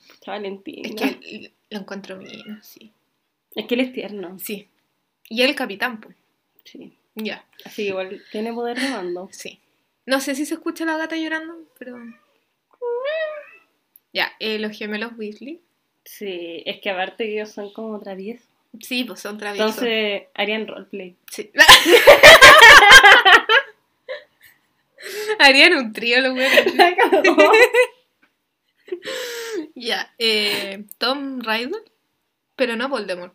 Es que lo encuentro bien, sí. Es que él es tierno. Sí. Y el capitán, pues. Sí. Ya, Así que igual tiene poder de mando. sí. No sé si se escucha la gata llorando, pero... Ya, eh, los gemelos Weasley. Sí, es que aparte que ellos son como traviesos. Sí, pues son traviesos. Entonces harían roleplay. Sí. Harían un trío los güeyes. Ya, eh, Tom Riddle, pero no Voldemort.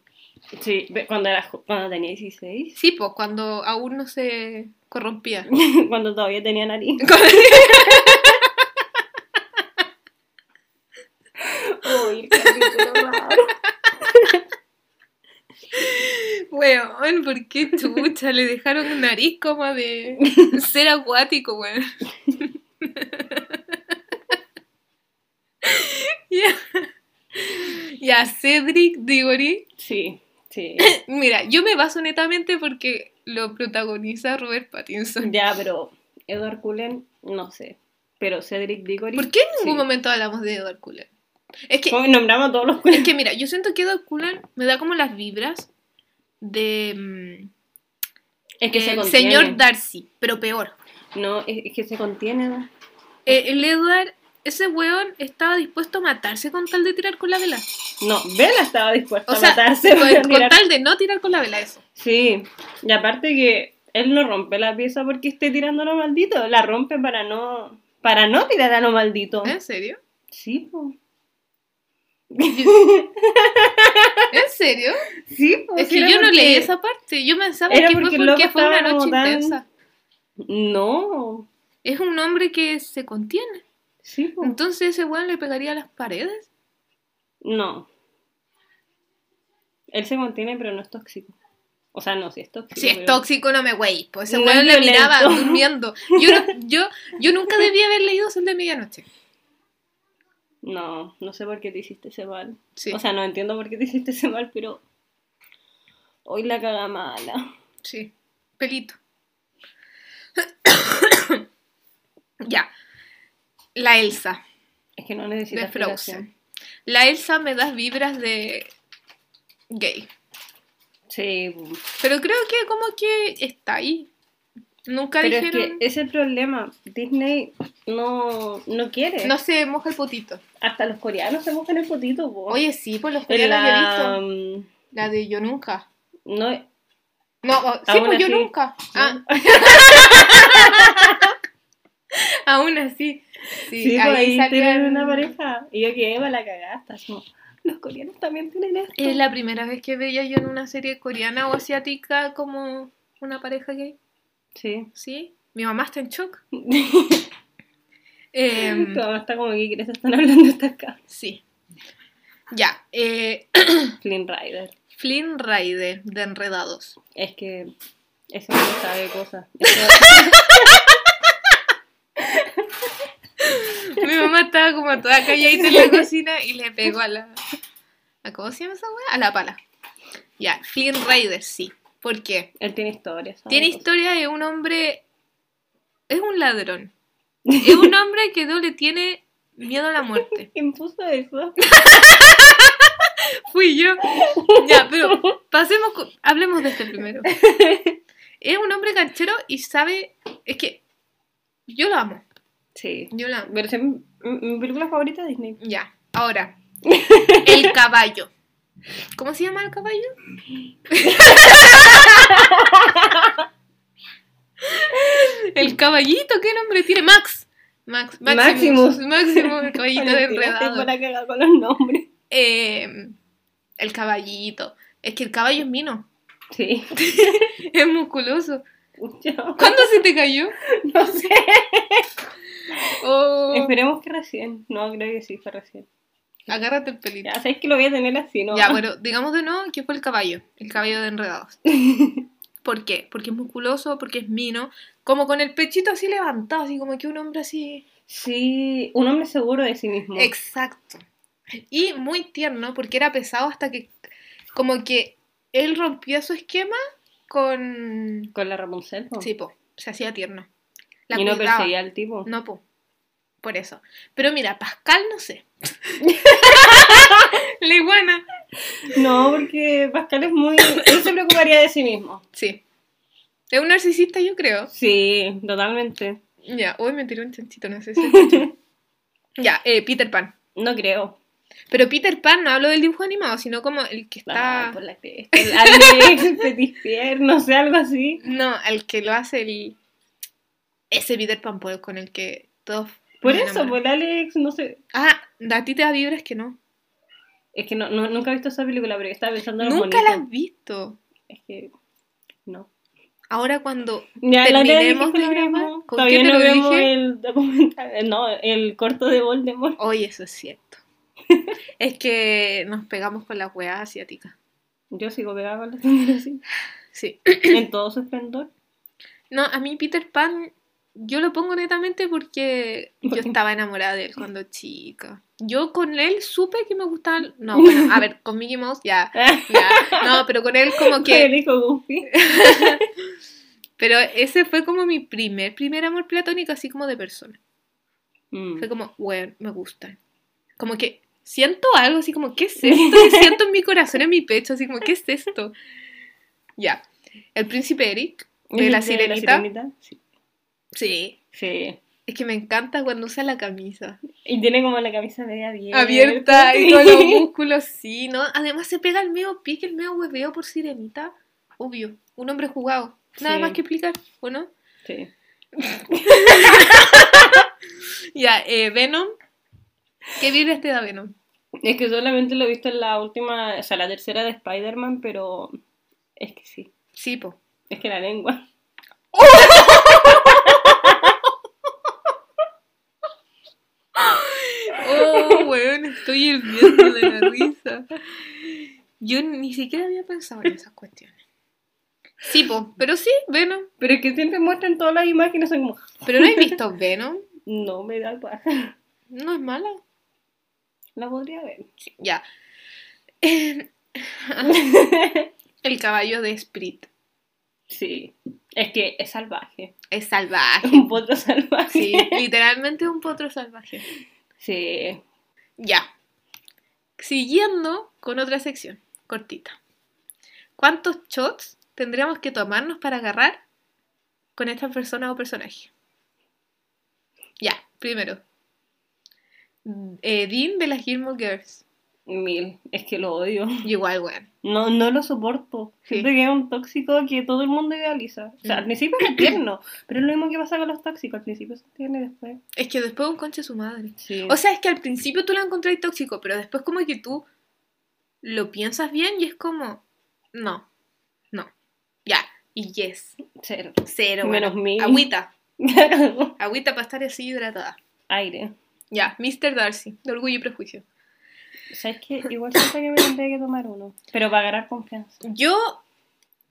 sí, cuando, era, cuando tenía 16, Sí, pues cuando aún no se corrompía. cuando todavía tenía nariz. Uy. Weón, ¿por qué chucha? Le dejaron nariz como de ser acuático, weón. Ya. Ya, Cedric Diggory. Sí, sí. Mira, yo me baso netamente porque lo protagoniza Robert Pattinson. Ya, pero Edward Cullen, no sé. Pero Cedric Diggory. ¿Por qué en ningún sí. momento hablamos de Edward Cullen? Es que, ¿Cómo nombramos a todos los es Cullen? que mira, yo siento que Edward Cullen me da como las vibras de mm, Es que se el contiene. señor Darcy, pero peor. No, es, es que se contiene. Eh, el Edward, ese weón estaba dispuesto a matarse con tal de tirar con la vela. No, Bella estaba dispuesta O a sea, matarse. con, con tirar- tal de no tirar con la vela, eso. Sí, y aparte que él no rompe la pieza porque esté tirando a lo maldito, la rompe para no para no tirar a lo maldito. ¿En serio? Sí, po. ¿En serio? Sí, po, Es que yo no leí esa parte. Yo pensaba Era que porque fue porque fue una noche tan- intensa. No, Es un hombre que se contiene. Sí, po. Entonces ese weón le pegaría a las paredes. No. Él se contiene, pero no es tóxico. O sea, no, sí es tóxico. Si es pero- tóxico, no me güey. Pues ese No weón le miraba durmiendo. Yo, no- yo, yo nunca debía haber leído Sol de Medianoche. No, no sé por qué te hiciste ese mal. Sí. O sea, no entiendo por qué te hiciste ese mal, pero. Hoy la caga mala. Sí, pelito. ya. La Elsa, Es que no de necesitas. Frozen. La Elsa me da vibras de gay. Sí, Pero creo que como que está ahí. Nunca pero es dijeron... que ese es el problema. Disney no, no quiere. No se moja el potito. Hasta los coreanos se mojan el potito, po. Oye, sí, pues los coreanos yo he la, visto. La de Yo Nunca. no, No, oh, sí, pues Yo. Nunca. Ah, aún así. Sí, sí, pues, ahí tienen una pareja. Y yo que Eva la cagaste. así como, los coreanos también tienen esto. Es la primera vez que veía yo en una serie coreana o asiática como una pareja gay. Sí. ¿Sí? Mi mamá está en shock. Em, Tu mamá está como que quieres están hablando hasta acá. sí. Ya. Eh, Flynn Rider. Flynn Rider de Enredados. Es que ese hombre sabe cosas. Eso- Mi mamá estaba como toda calladita en la cocina y le pegó a la. ¿a ¿Cómo se llama esa weá? A la pala. Ya, Flynn Rider, sí. ¿Por qué? él tiene historias. sabe Tiene historia de un hombre. Es un ladrón. Es un hombre que no le tiene miedo a la muerte. ¿Quién puso eso? Fui yo. Ya, pero pasemos. con- Hablemos de este primero. Es un hombre canchero y sabe. Es que. Yo lo amo. Sí. Yo amo. Pero es mi, mi película favorita de Disney. Ya, ahora. El caballo. ¿Cómo se llama el caballo? el caballito, ¿qué nombre tiene? Max. Max. Maximus. Maximus, el caballito de enredado. la con los nombres. Eh, el caballito. Es que el caballo es mino. Sí. Es musculoso. Yo ¿Cuándo se te cayó? no sé. Oh, Esperemos que recién. No, creo que sí, fue recién. agárrate el pelito. Ya sabéis que lo voy a tener así, ¿no? Ya, bueno, digamos de nuevo que fue el caballo, el caballo de enredados. ¿Por qué? Porque es musculoso, porque es mino, como con el pechito así levantado, así como que un hombre así. Sí, un hombre seguro de sí mismo. Exacto. Y muy tierno, porque era pesado hasta que, como que él rompía su esquema con. Con la Rapunzel. po. Sí, po, se hacía tierno. La y no cuidaba. perseguía al tipo. No, po. Por eso. Pero mira, Pascal no sé. La iguana. No, porque Pascal es muy. Él se preocuparía de sí mismo. Sí. Es un narcisista, yo creo. Sí, totalmente. Ya, hoy me tiró un chanchito, no sé si. Ya, eh, Peter Pan. No creo. Pero Peter Pan no hablo del dibujo animado, sino como el que está... Ay, por la cresta. El Alex no sé, algo así. No, el que lo hace el... Ese Peter Pan pues, con el que todos... Por eso, por el Alex, no sé. Ah, a ti te da vibras que no. Es que no, no- nunca he visto esa película, pero estaba pensando en lo Nunca la has visto. Es que, no. Ahora cuando Ya, terminemos de grabar. ¿con Todavía quién te no lo vemos dije? el documental, no, el corto de Voldemort. Oye, eso es cierto. es que nos pegamos con las weas asiáticas. Yo sigo pegada con la señora así, Sí. en todo su esplendor. No, a mí Peter Pan, yo lo pongo netamente porque yo estaba enamorada de él cuando chica. Yo con él supe que me gustaban... No, bueno, a ver, con Mickey Mouse ya, ya. No, pero con él como el que... hijo Goofy. Pero ese fue como mi primer, primer amor platónico, así como de persona. Mm. Fue como, bueno, me gustan. Como que siento algo así como, ¿qué es esto? que siento en mi corazón, en mi pecho, así como, ¿qué es esto? Ya. El príncipe Eric, de la sirenita. Sí. Sí. Sí. Es que me encanta cuando usa la camisa. Y tiene como la camisa media abierta. Abierta y con los músculos, sí, ¿no? Además se pega el medio pique, el medio hueveo por sirenita. Obvio, un hombre jugado. Nada Sí. más que explicar, ¿o no? Sí. Ya, eh, Venom. ¿Qué vibras te da Venom? Es que solamente lo he visto en la última, o sea, la tercera de Spider-Man, pero es que sí. Sí, po. Es que la lengua. Oh, weón, estoy hirviendo de la risa. Yo ni siquiera había pensado en esas cuestiones. Sí, po, pero sí, Venom. Pero es que siempre muestran todas las imágenes, son como, Pero no he visto Venom. no me da paja. No es mala. La podría ver. Ya. El caballo de Sprit. Sí. Es que es salvaje. Es salvaje. Un potro salvaje. Sí, literalmente un potro salvaje. Sí. Ya. Siguiendo con otra sección, cortita. ¿Cuántos shots tendríamos que tomarnos para agarrar con esta persona o personaje? Ya, primero. Eh, Dean de las Gilmore Girls. Mil. Es que lo odio. Igual, weón. No, no lo soporto. Sí. Siento que es un tóxico que todo el mundo idealiza. O sea, al Mm. principio es tierno, pero es lo mismo que pasa con los tóxicos. Al principio se tiene después. Es que después un conche su madre. Sí. O sea, es que al principio tú lo encontrás tóxico, pero después como que tú lo piensas bien y es como, no, no, ya, y yes, cero. cero, Menos bueno. mil. agüita, agüita para estar así hidratada. Aire. Ya, Mr. Darcy, de Orgullo y Prejuicio. ¿Sabes qué? Igual siento que me tendría que tomar uno. Pero para ganar confianza. Yo,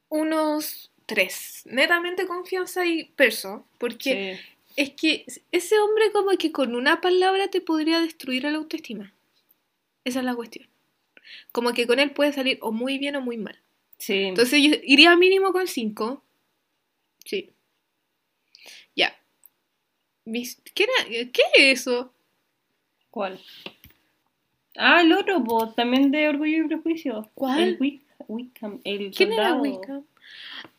unos tres, netamente confianza y perso, porque Sí. es que ese hombre como que con una palabra te podría destruir la autoestima. Esa es la cuestión. Como que con él puede salir o muy bien o muy mal. Sí. Entonces yo iría mínimo con 5. Sí. Ya. ¿Qué, era? ¿Qué es eso? ¿Cuál? Ah, el otro, po, también de Orgullo y Prejuicio. ¿Cuál? El Wick, Wickham, el ¿Quién era soldado. Wickham?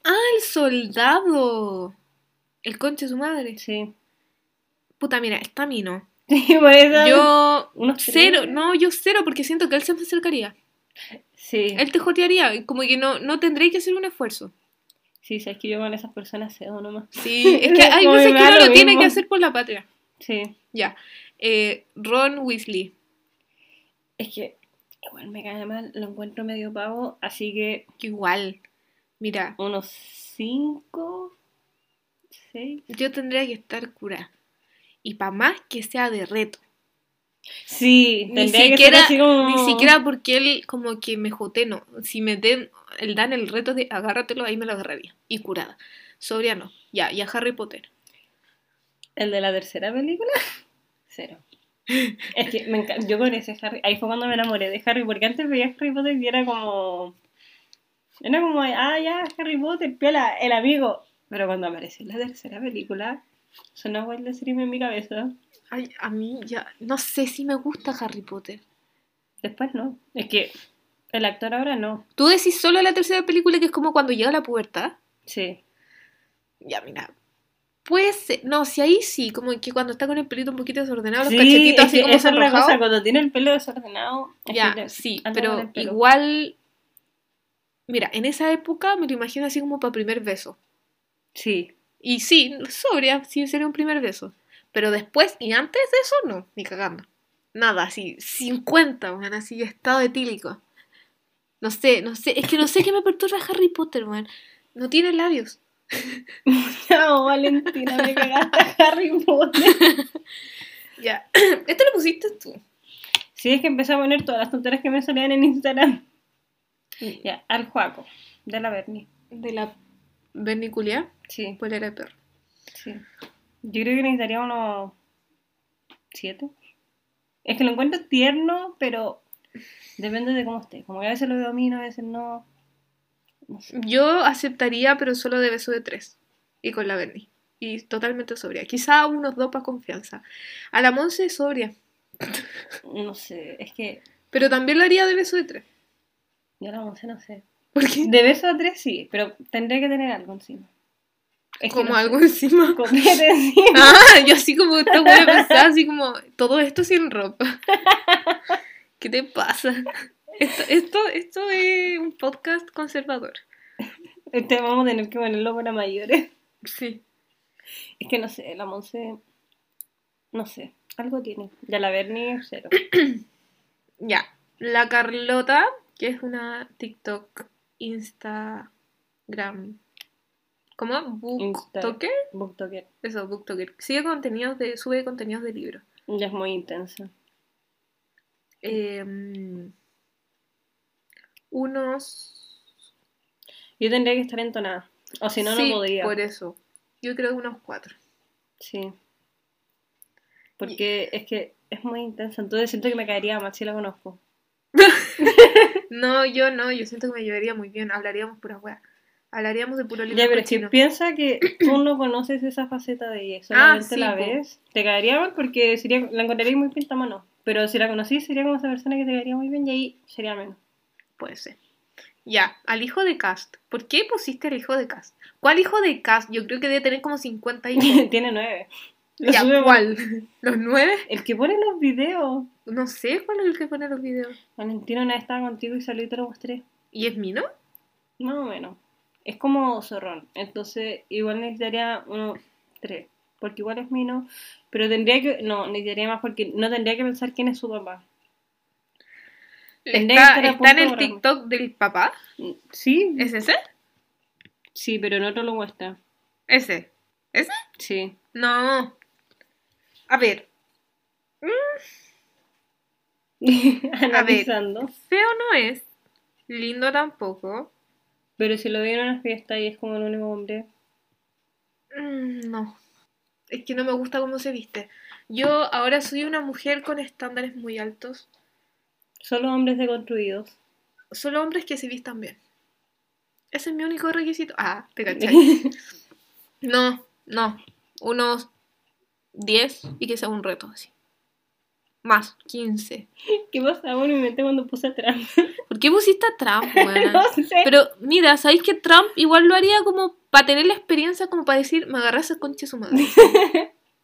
Ah, el soldado. El conche de su madre. Sí. Puta, mira, está a mí no. Sí, por eso. Yo cero, no, yo cero, porque siento que él se me acercaría. Sí. Él te jotearía, como que no, no tendré que hacer un esfuerzo. Sí, sabes que yo con esas personas cedo nomás. Sí, es que hay veces que uno lo lo tiene que hacer por la patria. Sí. Ya. Eh, Ron Weasley. Es que igual me cae mal, lo encuentro medio pavo, así que Igual. Mira, unos 5, 6. yo tendría que estar curada. Y para más que sea de reto. Sí, Ni que siquiera, como- ni siquiera porque él como que me jote, no. Si me den, el dan el reto de agárratelo, ahí me lo agarraría. Y curada. Sobria no. Ya, y a Harry Potter. ¿El de la tercera película? Cero. Es que me encanta, yo con ese Harry, ahí fue cuando me enamoré de Harry, porque antes veía Harry Potter y era como, era como, ah, ya, Harry Potter, piola, el amigo. Pero cuando apareció en la tercera película, sonó Wild Dream en mi cabeza. Ay, a mí ya, no sé si me gusta Harry Potter. Después no, es que el actor ahora no. Tú decís solo la tercera película que es como cuando llega la pubertad. Sí. Ya, mira. Pues, no, si ahí sí, como que cuando está con el pelito un poquito desordenado, los cachetitos así como esa es la cosa, cuando tiene el pelo desordenado. es Ya, le- sí, pero igual. Mira, en esa época me lo imagino así como para primer beso. Sí. Y sí, sobria, sí sería un primer beso. Pero después y antes de eso, no, ni cagando. Nada, así, 50, man, así, estado etílico. No sé, no sé, es que no sé qué me perturba Harry Potter, man. No tiene labios. Chao, Valentina, me cagaste a Harry Potter. Ya, esto lo pusiste tú. Sí, es que empecé a poner todas las tonterías que me salían en Instagram. Ya, al Juaco, de la Berni. De la verniculia, Sí, pues era de perro. sí. Yo creo que necesitaría unos siete. Es que lo encuentro tierno, pero depende de cómo esté. Como que a veces lo domino, a veces no. Sé. Yo aceptaría, pero solo de beso de tres. Y con la Berni. Y totalmente sobria. Quizá unos dos para confianza. A la Monse sobria. No sé, es que Pero también lo haría de beso de tres. yo la once no sé. ¿Por qué? De beso a tres sí, pero tendría que tener algo encima. Es Como no sé. algo encima. Copete encima. Ah, yo así como esta buena pensar, así como todo esto sin ropa. ¿Qué te pasa? Esto, esto, esto es un podcast conservador. Este vamos a tener que ponerlo para mayores. Sí. Es que no sé, la Monse. No sé, algo tiene. Ya la Berni, cero. Ya. La Carlota, que es una TikTok, Instagram. ¿Cómo? ¿Booktoker? Booktoker. Eso, Booktoker. Sigue contenidos de, sube contenidos de libros. Ya es muy intensa. Em, unos Yo tendría que estar entonada. O si no, Sí, no podría. Por eso. Yo creo que unos cuatro. Sí. Porque es que es muy intensa. Entonces siento que me caería mal si la conozco. No, yo no, yo siento que me llevaría muy bien. Hablaríamos pura wea. Hablaríamos de puro libro Ya, pero si piensa que tú no conoces esa faceta de ella, solamente Ah, sí, la po. ves, te caería mal porque sería, la encontraría muy pintamano. Pero si la conocí, sería como esa persona que te caería muy bien y ahí sería menos. Puede ser. Ya, al hijo de Cast. ¿Por qué pusiste al hijo de Cast? ¿Cuál hijo de Cast? Yo creo que debe tener como 50 hijos. Tiene nueve. Lo ya, sube- ¿cuál? ¿Los nueve? El que pone los videos. No sé cuál es el que pone los videos. Valentina una vez estaba contigo y salí y te lo mostré. ¿Y es Mino? Más o menos. Es como zorrón. Entonces, igual necesitaría uno, tres. Porque igual es mino. Pero tendría que. No, necesitaría más porque no tendría que pensar quién es su papá. Está, a en el. TikTok del papá. Sí, ¿Es ese? sí, pero no te lo muestra. ¿Ese? ¿Ese? Sí. No. A ver, Analizando. feo no es. Lindo tampoco. Pero si lo vi en una fiesta y es como el único hombre. Mm, No. Es que no me gusta cómo se viste. Yo ahora soy una mujer con estándares muy altos. Solo hombres deconstruidos. Solo hombres que se vistan bien. Ese es mi único requisito. Ah, te cachai. No, no. Unos 10 y que sea un reto así. Más, 15. ¿Qué pasaba en mi mente cuando puse Trump? ¿Por qué pusiste a Trump, no sé. Pero mira, ¿sabéis que Trump igual lo haría como para tener la experiencia, como para decir, me agarré a esa concha de su madre?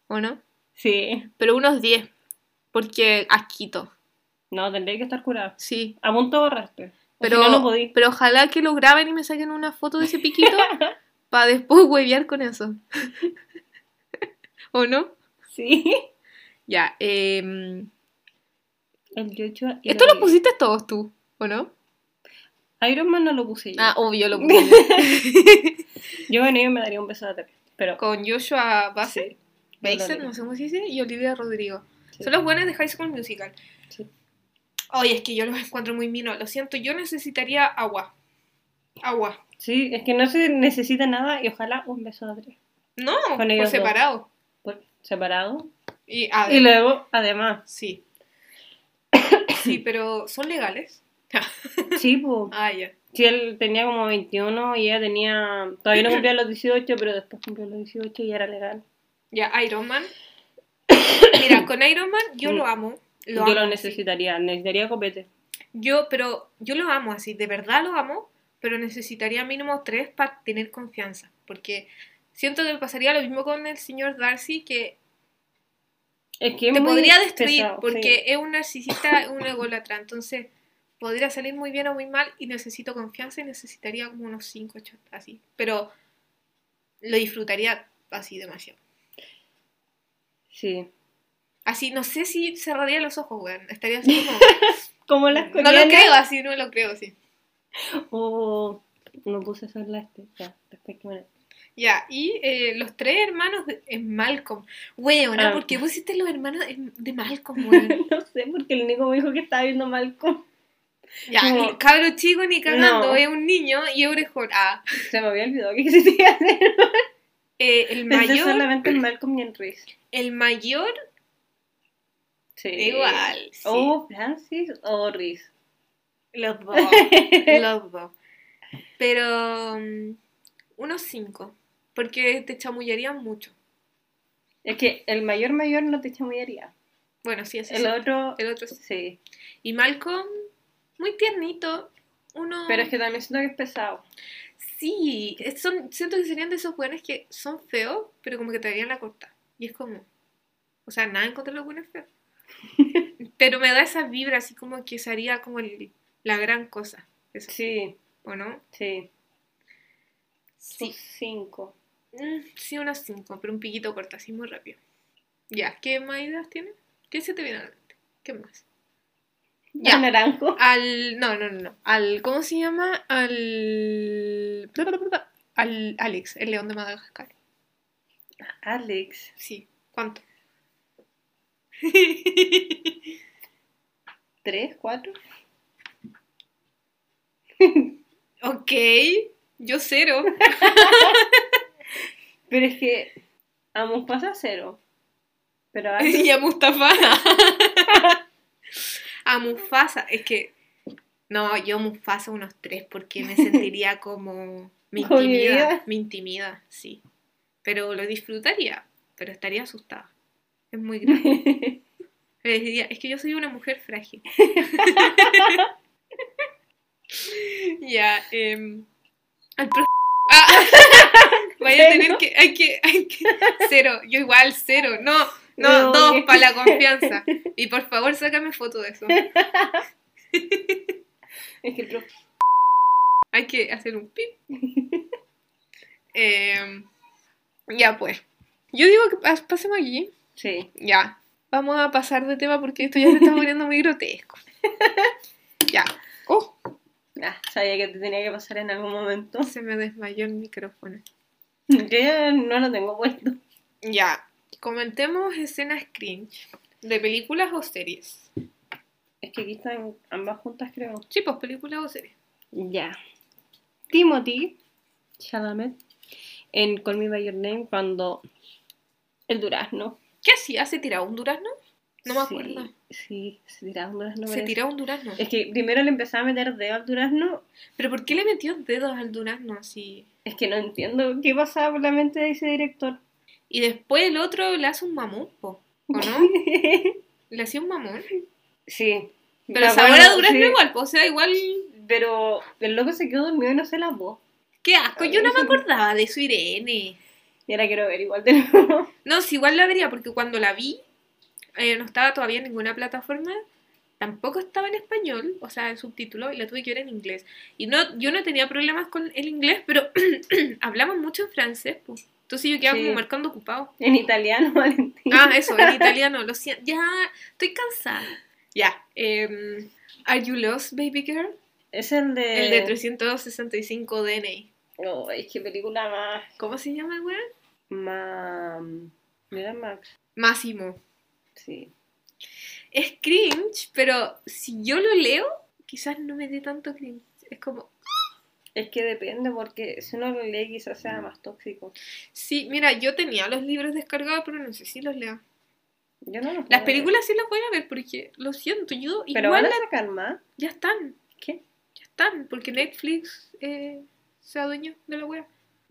¿O no? Sí. Pero unos 10. Porque asquito. No, tendría que estar curado. Sí. A punto de borrarte. Pero, no, podí. pero ojalá que lo graben y me saquen una foto de ese piquito para después huevear con eso. ¿O no? Sí. Ya, eh, El Joshua. y esto lo pusiste todos tú, ¿o no? Iron Man no lo puse yo. Ah, obvio lo puse. Yo bueno, yo me daría un beso de tres. Pero. Con Joshua Bassett, yo haría. no sé cómo se dice, y Olivia Rodrigo. Sí. Son los buenos de High School Musical. Sí. Oye, es que yo los encuentro muy minos. Lo siento, yo necesitaría agua. Agua. Sí, es que no se necesita nada y ojalá un beso de tres. No, Con por dos. separado. Por separado. Y, Y luego, además. sí. Sí, pero ¿son legales? Sí, pues. Ah, ya. Sí, él tenía como 21 y ella tenía. Todavía no cumplía los 18, pero después cumplió los 18 y era legal. Ya, Iron Man. Mira, con Iron Man yo lo amo. Lo Yo amo, lo sí. necesitaría, necesitaría copete. Yo, pero yo lo amo así, de verdad lo amo, pero necesitaría mínimo tres para tener confianza. Porque siento que pasaría lo mismo con el señor Darcy, que Es que te podría destruir pesado, porque sí. es un narcisista, es un ególatra. Entonces, podría salir muy bien o muy mal y necesito confianza y necesitaría como unos 5, 8, así. Pero lo disfrutaría así demasiado. Sí. Así, no sé si cerraría los ojos, weón. Estaría así como... Como las no lo coreanas. creo así, no lo creo así. Oh, no puse eso en la este. Ya. Ya, y eh, los tres hermanos de en Malcolm. Weón, Ah. ¿por qué pusiste los hermanos de Malcolm, weón? No sé, porque el único me dijo que estaba viendo Malcolm. Ya, Como- cabro chico ni cagando, No. es un niño y es orejón. Ah, Se me había olvidado que existía eh, el Pensé mayor, solamente en Malcolm y en Reese. el mayor, Sí. Igual, sí. O Francis o Reese. los dos, los dos. Pero mm, unos cinco, porque te chamullarían mucho. Es que el mayor mayor no te chamullaría. Bueno, sí, ese El otro, El otro sí. sí. Y Malcolm, muy tiernito. Uno... Pero es que también siento que es pesado. Sí, es- son, siento que serían de esos buenos que son feos, pero como que te darían la corta. Y es como. O sea, nada en contra de los buenos feos. pero me da esa vibra así como que sería como el- la gran cosa. Eso, Sí, ¿O no? sí. Sí. Cinco. Mm, sí, unas cinco, pero un piquito corta, así muy rápido. Ya, ¿qué más ideas tienes? ¿Qué se te viene a la mente? ¿Qué más? Ya. Ya. naranjo. Al. No, no, no, no. Al. ¿Cómo se llama? Al. Al Alex, el león de Madagascar. Alex. Sí. ¿Cuánto? ¿Tres? ¿Cuatro? ok. Yo cero. Pero es que a Mufasa cero. Pero a y a Mustafa. a Mufasa. Es que. No, yo Mufasa unos tres porque me sentiría como. Me intimida. Me intimida, sí. Pero lo disfrutaría. Pero estaría asustada. Es muy diría, es que yo soy una mujer frágil. ya, em, al. Ah, vaya a tener que, hay que, hay que, cero, yo igual, cero, no, no, No, dos para la confianza. Y por favor, sácame foto de eso. Es que el profe- Hay que hacer un pip. Em, ya pues, yo digo que pas- pasemos allí. Sí. Ya, vamos a pasar de tema porque esto ya se está poniendo muy grotesco. Ya. Oh, Ah, sabía que te tenía que pasar en algún momento. se me desmayó el micrófono. Yo ya no lo tengo puesto. Ya, comentemos escenas cringe de películas o series. Es que aquí están ambas juntas, creo. Sí, pues películas o series. Ya. Timothy Chalamet en Call Me By Your Name cuando el durazno. ¿Qué hacía? ¿Se tiraba un durazno? No me acuerdo. Sí, se tiraba un durazno. Se tiraba un durazno. Es que primero le empezaba a meter dedo al durazno. ¿Pero por qué le metió dedos al durazno así? Es que no entiendo qué pasaba por la mente de ese director. Y después el otro le hace un mamón, po, ¿o no? Le hacía un mamón. sí. Pero el sabor a durazno sí. igual, po, o sea, igual... Pero el loco se quedó dormido y no se lavó. Qué asco, yo no me acordaba de su Irene. Y ahora quiero ver igual de nuevo. No, sí, igual la vería porque cuando la vi eh, no estaba todavía en ninguna plataforma, tampoco estaba en español, o sea, el subtítulo, y la tuve que ver en inglés. Y no, yo no tenía problemas con el inglés, pero hablamos mucho en francés, pues. Entonces yo quedaba Sí. como marcando ocupado. En italiano, Valentín. Ah, eso, en italiano, lo siento. Ya, estoy cansada. Ya. em, Are You Lost, Baby Girl? Es el de. El de 365 DNA. Oh, es que película más. ¿Cómo se llama el weón? Mira, Max. Máximo. Sí. Es cringe, pero si yo lo leo, quizás no me dé tanto cringe. Es como, Es que depende, porque si uno lo lee, quizás sea más tóxico. sí, mira, yo tenía los libros descargados, pero no sé si los leo. Yo no lo Las películas sí las voy a ver porque, lo siento, yo. Pero igual van a sacar más. ya están, ¿Qué? ya están, porque Netflix eh, se adueñó de la wea.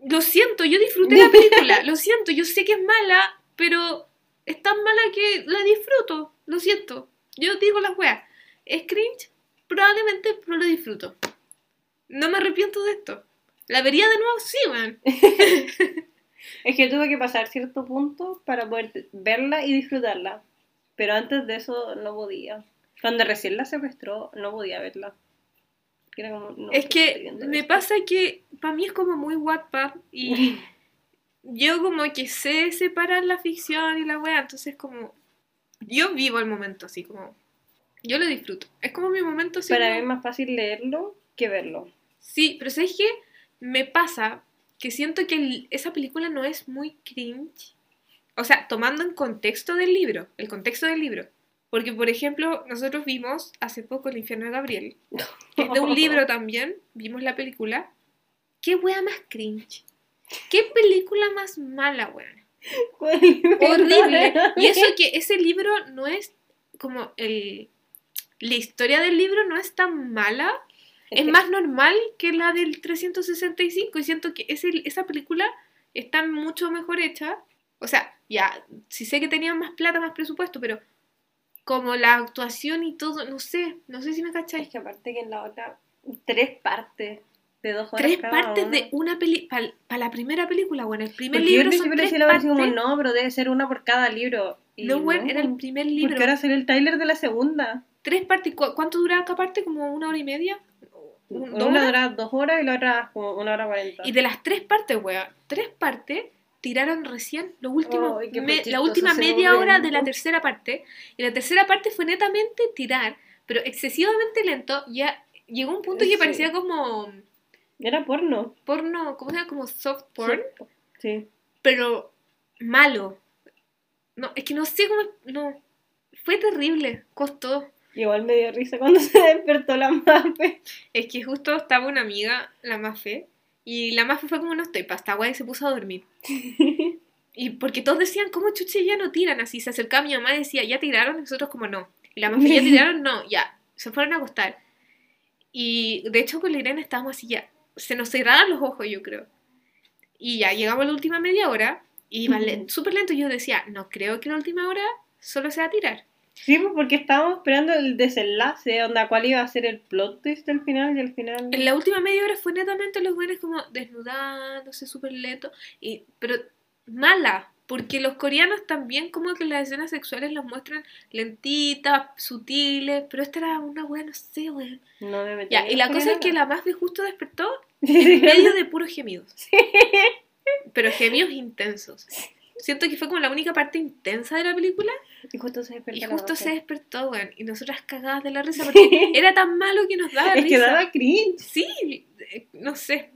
Lo siento, yo disfruté la película, lo siento, yo sé que es mala, pero es tan mala que la disfruto, lo siento. Yo digo las weas, es cringe, probablemente, pero lo disfruto. No me arrepiento de esto. La vería de nuevo, sí, man. Es que tuve que pasar cierto punto para poder verla y disfrutarla. Pero antes de eso no podía. Cuando recién la secuestró, no podía verla. Era como, no, Es que me esto. pasa que para mí es como muy Wattpad y yo como que sé separar la ficción y la wea, entonces como yo vivo el momento así como yo lo disfruto. Es como mi momento. Para mí es más fácil leerlo que verlo. Sí, pero ¿sabes qué? Me pasa que siento que el- esa película no es muy cringe. O sea, tomando en contexto del libro, el contexto del libro. Porque, por ejemplo, nosotros vimos hace poco El infierno de Gabriel, que es de un libro también, vimos la película. ¿Qué wea más cringe? ¿Qué película más mala, weón? Horrible. Y eso que ese libro no es como el... La historia del libro no es tan mala, es más normal que la del 365 y siento que ese, esa película está mucho mejor hecha. O sea, ya, sí sé que tenían más plata, más presupuesto, pero como la actuación y todo, no sé, no sé si me Es cacháis. que aparte que en la otra, tres partes de dos horas. Tres cada partes una. de una peli para la primera película, bueno, el primer Porque yo libro son principio tres partes. como, no, pero debe ser una por cada libro. Y No, bueno, era el primer libro. Porque ahora salió el trailer de la segunda. Tres partes, ¿cu- ¿cuánto duraba cada parte? ¿Como una hora y media? Un- ¿Dos Una horas? dura dos horas y la otra como una hora cuarenta. Y de las tres partes, wea, tres partes tiraron recién los últimos me- la última media hora de la tercera parte. Y la tercera parte fue netamente tirar, pero excesivamente lento. Ya llegó un punto que parecía como Era porno. porno, ¿cómo se llama? Como soft porn, Sí. pero malo. No, es que no sé cómo. No. Fue terrible, costó. Igual me dio risa cuando se despertó la mape. Es que justo estaba una amiga, la Mafe, y la Mafe fue como no estoy pasta guay y se puso a dormir. Y porque todos decían, ¿cómo chuche ya no tiran? Así se acercaba mi mamá y decía, ¿ya tiraron? Y nosotros como no. Y la Mafe, ¿ya tiraron? No, ya. Se fueron a acostar. Y de hecho con la Irene estábamos así ya. Se nos cerraron los ojos, yo creo. Y ya llegamos a la última media hora y iba Ujú. len- súper lento. Y yo decía, no creo que la última hora solo sea tirar. Sí, pues porque estábamos esperando el desenlace, onda, cuál iba a ser el plot twist del final y al final... En la última media hora fue netamente los buenos como desnudándose súper lento. Y, pero mala, porque los coreanos también como que las escenas sexuales las muestran lentitas, sutiles, pero esta era una wea, no sé, weón. No me metí Ya, y la cosa es que la Mafi justo despertó en medio de puros gemidos. Pero gemidos intensos. Siento que fue como la única parte intensa de la película Y justo se despertó y la justo se despertó, weón. Y nosotras cagadas de la risa porque era tan malo que nos daba Es que risa. daba cringe. Sí, no sé.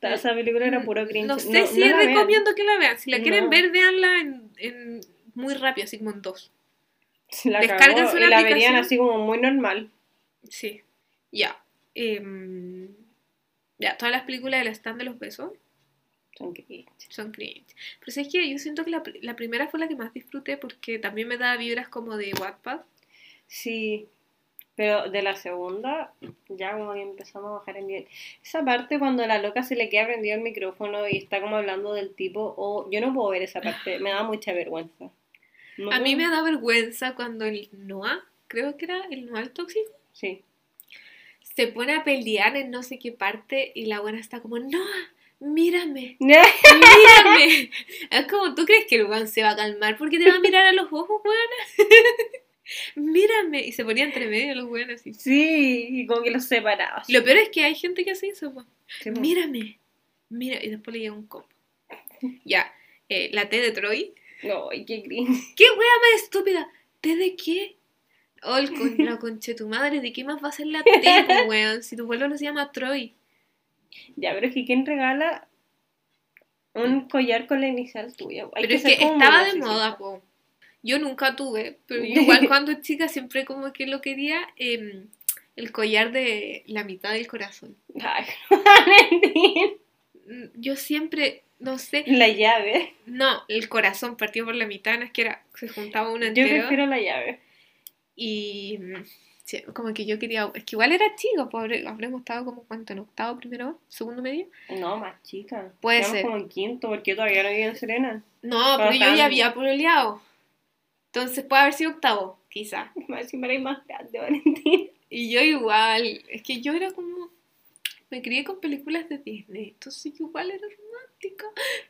Toda Esa película era puro cringe. No sé si la vean. recomiendo que la vean. Si la quieren No. ver, véanla en, en muy rápido, así como en dos. La Descárguense cagó una y la verían así como muy normal. Sí. Ya. Em, ya, todas las películas del stand de los besos Son cringe. son cringe. Pero es que yo siento que la, pr- la primera fue la que más disfruté porque también me da vibras como de Wattpad. Sí, pero de la segunda ya como que empezamos a bajar el nivel. Esa parte cuando la loca se le queda prendido el micrófono y está como hablando del tipo, o yo no puedo ver esa parte, me da mucha vergüenza. No A mí me da vergüenza cuando el Noah, creo que era el Noah el tóxico, Sí. se pone a pelear en no sé qué parte y la buena está como, Noah, mírame. ¡No! Mírame. Es como, ¿tú crees que el weón se va a calmar porque te va a mirar a los ojos, weón? Mírame. Y se ponía entre medio los weones así. Sí, y como que los separaba. Lo peor es que hay gente que hace eso, po. Mírame. Mira, y después le llega un combo. Ya, eh, la T de Troy. Ay, qué cringe. ¿Qué wea más estúpida? ¿T de qué? Oh, el con, la conche tu madre, ¿de qué más va a ser la T, weón? Si tu pueblo no se llama Troy. Ya, pero es que ¿quién regala un collar con la inicial tuya? Hay Pero es que estaba de moda, po. Yo nunca tuve, pero yo igual cuando chica siempre como que lo quería em, el collar de la mitad del corazón. Ay. Mm, Yo siempre, no sé, La llave. no, el corazón partido por la mitad, no es que era, se juntaba uno Yo entero. prefiero la llave. Y como que yo quería, es que igual era chico, habré- habremos estado como cuánto, en octavo primero, segundo medio. No, más chica. Puede Estamos ser. como en quinto, porque yo todavía no vivo en Serena. No, Pero yo ya había pololeado. Entonces puede haber sido octavo, quizá. Más encima eres más grande, Valentín. Y yo igual, es que yo era como... me crié con películas de Disney, entonces yo igual era romántica,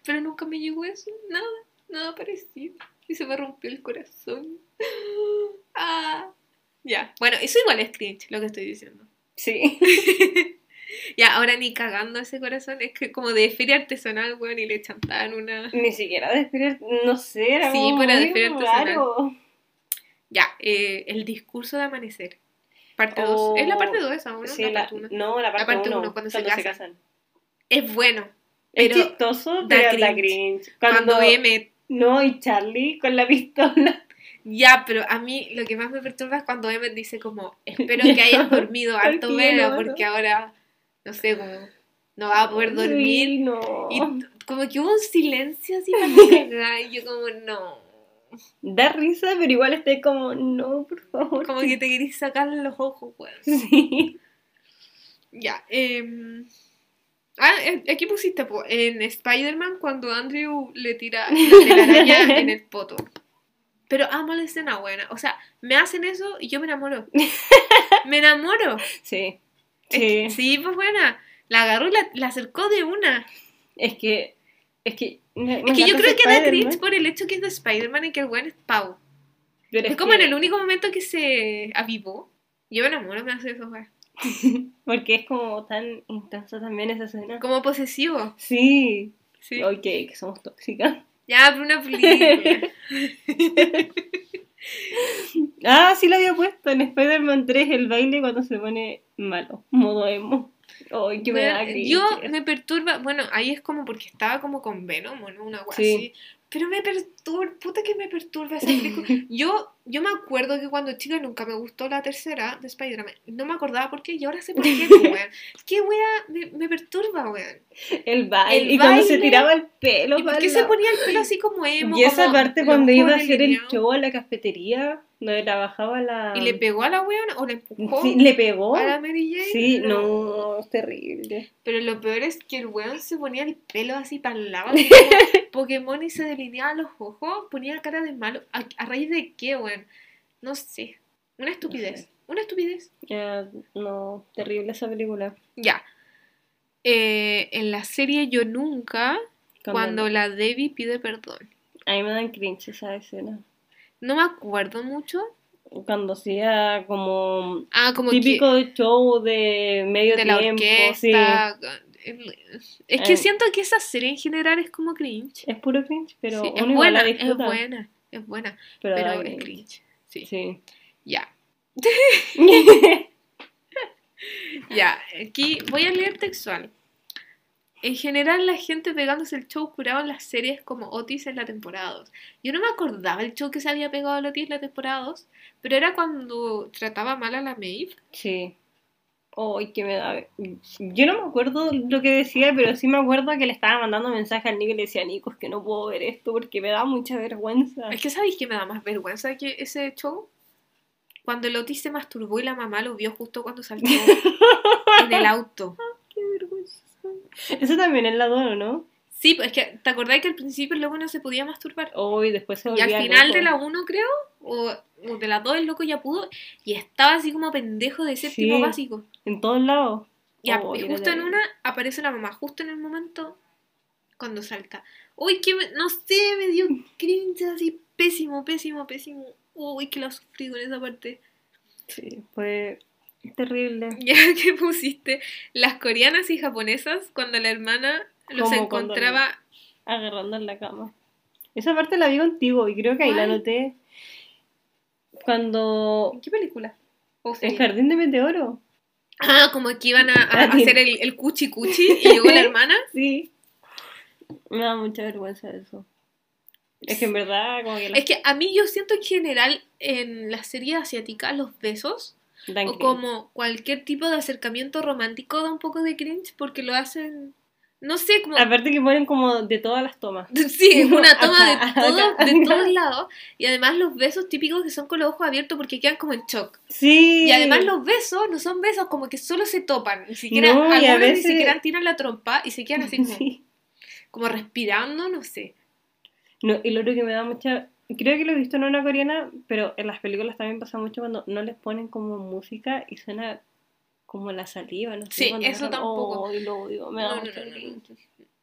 pero nunca me llegó eso, nada, nada parecido. Y se me rompió el corazón. Ah, ya, bueno, eso igual es cringe, lo que estoy diciendo. Sí. Ya, ahora ni cagando ese corazón, es que como de feria artesanal, weón, y le chantaban una... Ni siquiera de esperar, no sé, era Sí, pero de esperar artesanal. raro. Ya, eh, el discurso de amanecer. Parte 2. Oh, es la parte 2 esa, ¿no? Sí, la parte uno. no, la parte parte 1, uno, cuando se casan. casan. Es bueno. Es chistoso, da pero da cringe. cringe. Cuando, Cuando, M... No, y Charlie con la pistola. Ya, pero a mí lo que más me perturba es cuando Emmet dice como, espero que hayas dormido harto, no, porque ahora, no sé, como, no va a poder dormir. Sí, no. Y como que hubo un silencio así para y yo como, no. Da risa, pero igual estoy como, no, por favor. Como que te querís sacar los ojos, weón. Sí. Ya, eh... Ah, eh, aquí pusiste po, en Spider-Man cuando Andrew le tira la telaraña en el poto. Pero amo la escena buena. O sea, me hacen eso y yo me enamoro. Me enamoro. Sí. Es que- sí, pues buena. La agarró y la, la acercó de una. Es que. Es que. me- me Es que yo creo que da cringe por el hecho que es de Spider-Man y que el buen es Pau. pero Es como en que- el único momento que se avivó. Yo me enamoro, me hace eso, weón. Porque es como tan intensa también esa escena. Como posesivo. Sí. Sí. Ok, que somos tóxicas. Ya, pero una película. Ah, sí lo había puesto en Spider-Man 3 el baile cuando se pone malo, modo emo. Ay, que me da Bueno, cringe. yo me perturba, bueno, ahí es como porque estaba como con Venom, ¿o ¿no? Una wea Sí. así. Pero me perturba, puta que me perturba esa película. Yo, yo me acuerdo que cuando chica nunca me gustó la tercera de Spider-Man. No me acordaba por qué y ahora sé por qué, weón. Qué wea me, me perturba, weón. El baile. El y cuando se tiraba el pelo. ¿Y por qué se ponía el pelo así como emo? Y esa parte cuando iba a hacer el show a la cafetería, donde trabajaba la. ¿Y le pegó a la weona o le empujó Sí, ¿Le pegó? a la Mary Jane? Sí, no, es terrible. Pero lo peor es que el weón se ponía el pelo así para el lado, Pokémon y se delineaba los ojos, ponía cara de malo. ¿A, a raíz de qué, weón? No sé. Una estupidez. sé. Una estupidez. Ya, no, terrible esa película. Ya. Eh, en la serie Yo Nunca, cuando la Debbie pide perdón. A mí me dan cringe esa escena. No me acuerdo mucho. Cuando hacía como Ah, como típico show de que medio de la tiempo, orquesta. Es que Eh. siento que esa serie en general es como cringe. sí. Es puro cringe, pero Sí, es buena, la es buena, es buena, pero, pero es cringe. Sí. Sí. Ya. Ya, aquí voy a leer textual. En general, la gente pegándose el show curado en las series como Otis en la temporada 2. Yo no me acordaba el show que se había pegado a Otis en la temporada 2, pero era cuando trataba mal a la Maeve. Sí. Ay, que me da. Yo no me acuerdo lo que decía, pero sí me acuerdo que le estaba mandando mensaje al Nico y le decía, Nico, es que no puedo ver esto porque me da mucha vergüenza. Es que sabéis que me da más vergüenza que ese show. Cuando el Otis se masturbó y la mamá lo vio justo cuando saltó en el auto. Qué vergüenza. Eso también es la 2, ¿no? Sí, pues es que te acordáis que al principio el loco no se podía masturbar. Hoy después se Y al final loco. de la 1, creo, o, o de la 2, el loco ya pudo. Y estaba así como pendejo de séptimo Sí. básico. En todos lados. Y, a- Oh, y justo en una aparece la mamá, justo en el momento cuando salta. Uy, que me- no sé, me dio cringe así pésimo, pésimo, pésimo. Uy, que la sufrí con esa parte. Sí, fue terrible. Ya que pusiste las coreanas y japonesas cuando la hermana los encontraba. Agarrando en la cama. Esa parte la vi contigo y creo que ahí la noté. Cuando. ¿En qué película? O El jardín de meteoro. Ah, como que iban a, a Ah, hacer el, el cuchi cuchi y llegó la hermana. Sí. Me da mucha vergüenza eso. Es que en verdad, como que la Es que a mí yo siento en general en las series asiáticas los besos dan o cringe. como cualquier tipo de acercamiento romántico da un poco de cringe porque lo hacen, no sé, como... Aparte que ponen como de todas las tomas. Sí, una toma de, todo, acá. de todos lados y además los besos típicos que son con los ojos abiertos porque quedan como en shock. Sí. Y además los besos no son besos como que solo se topan, ni siquiera, No, algunos veces- ni siquiera tiran la trompa y se quedan así como, Sí. como respirando, no sé. No, y lo otro que me da mucha. Creo que lo he visto en una coreana, pero en las películas también pasa mucho cuando no les ponen como música y suena Como la saliva, no sé. Sí, eso tampoco. Ay, lo odio, me da No, no.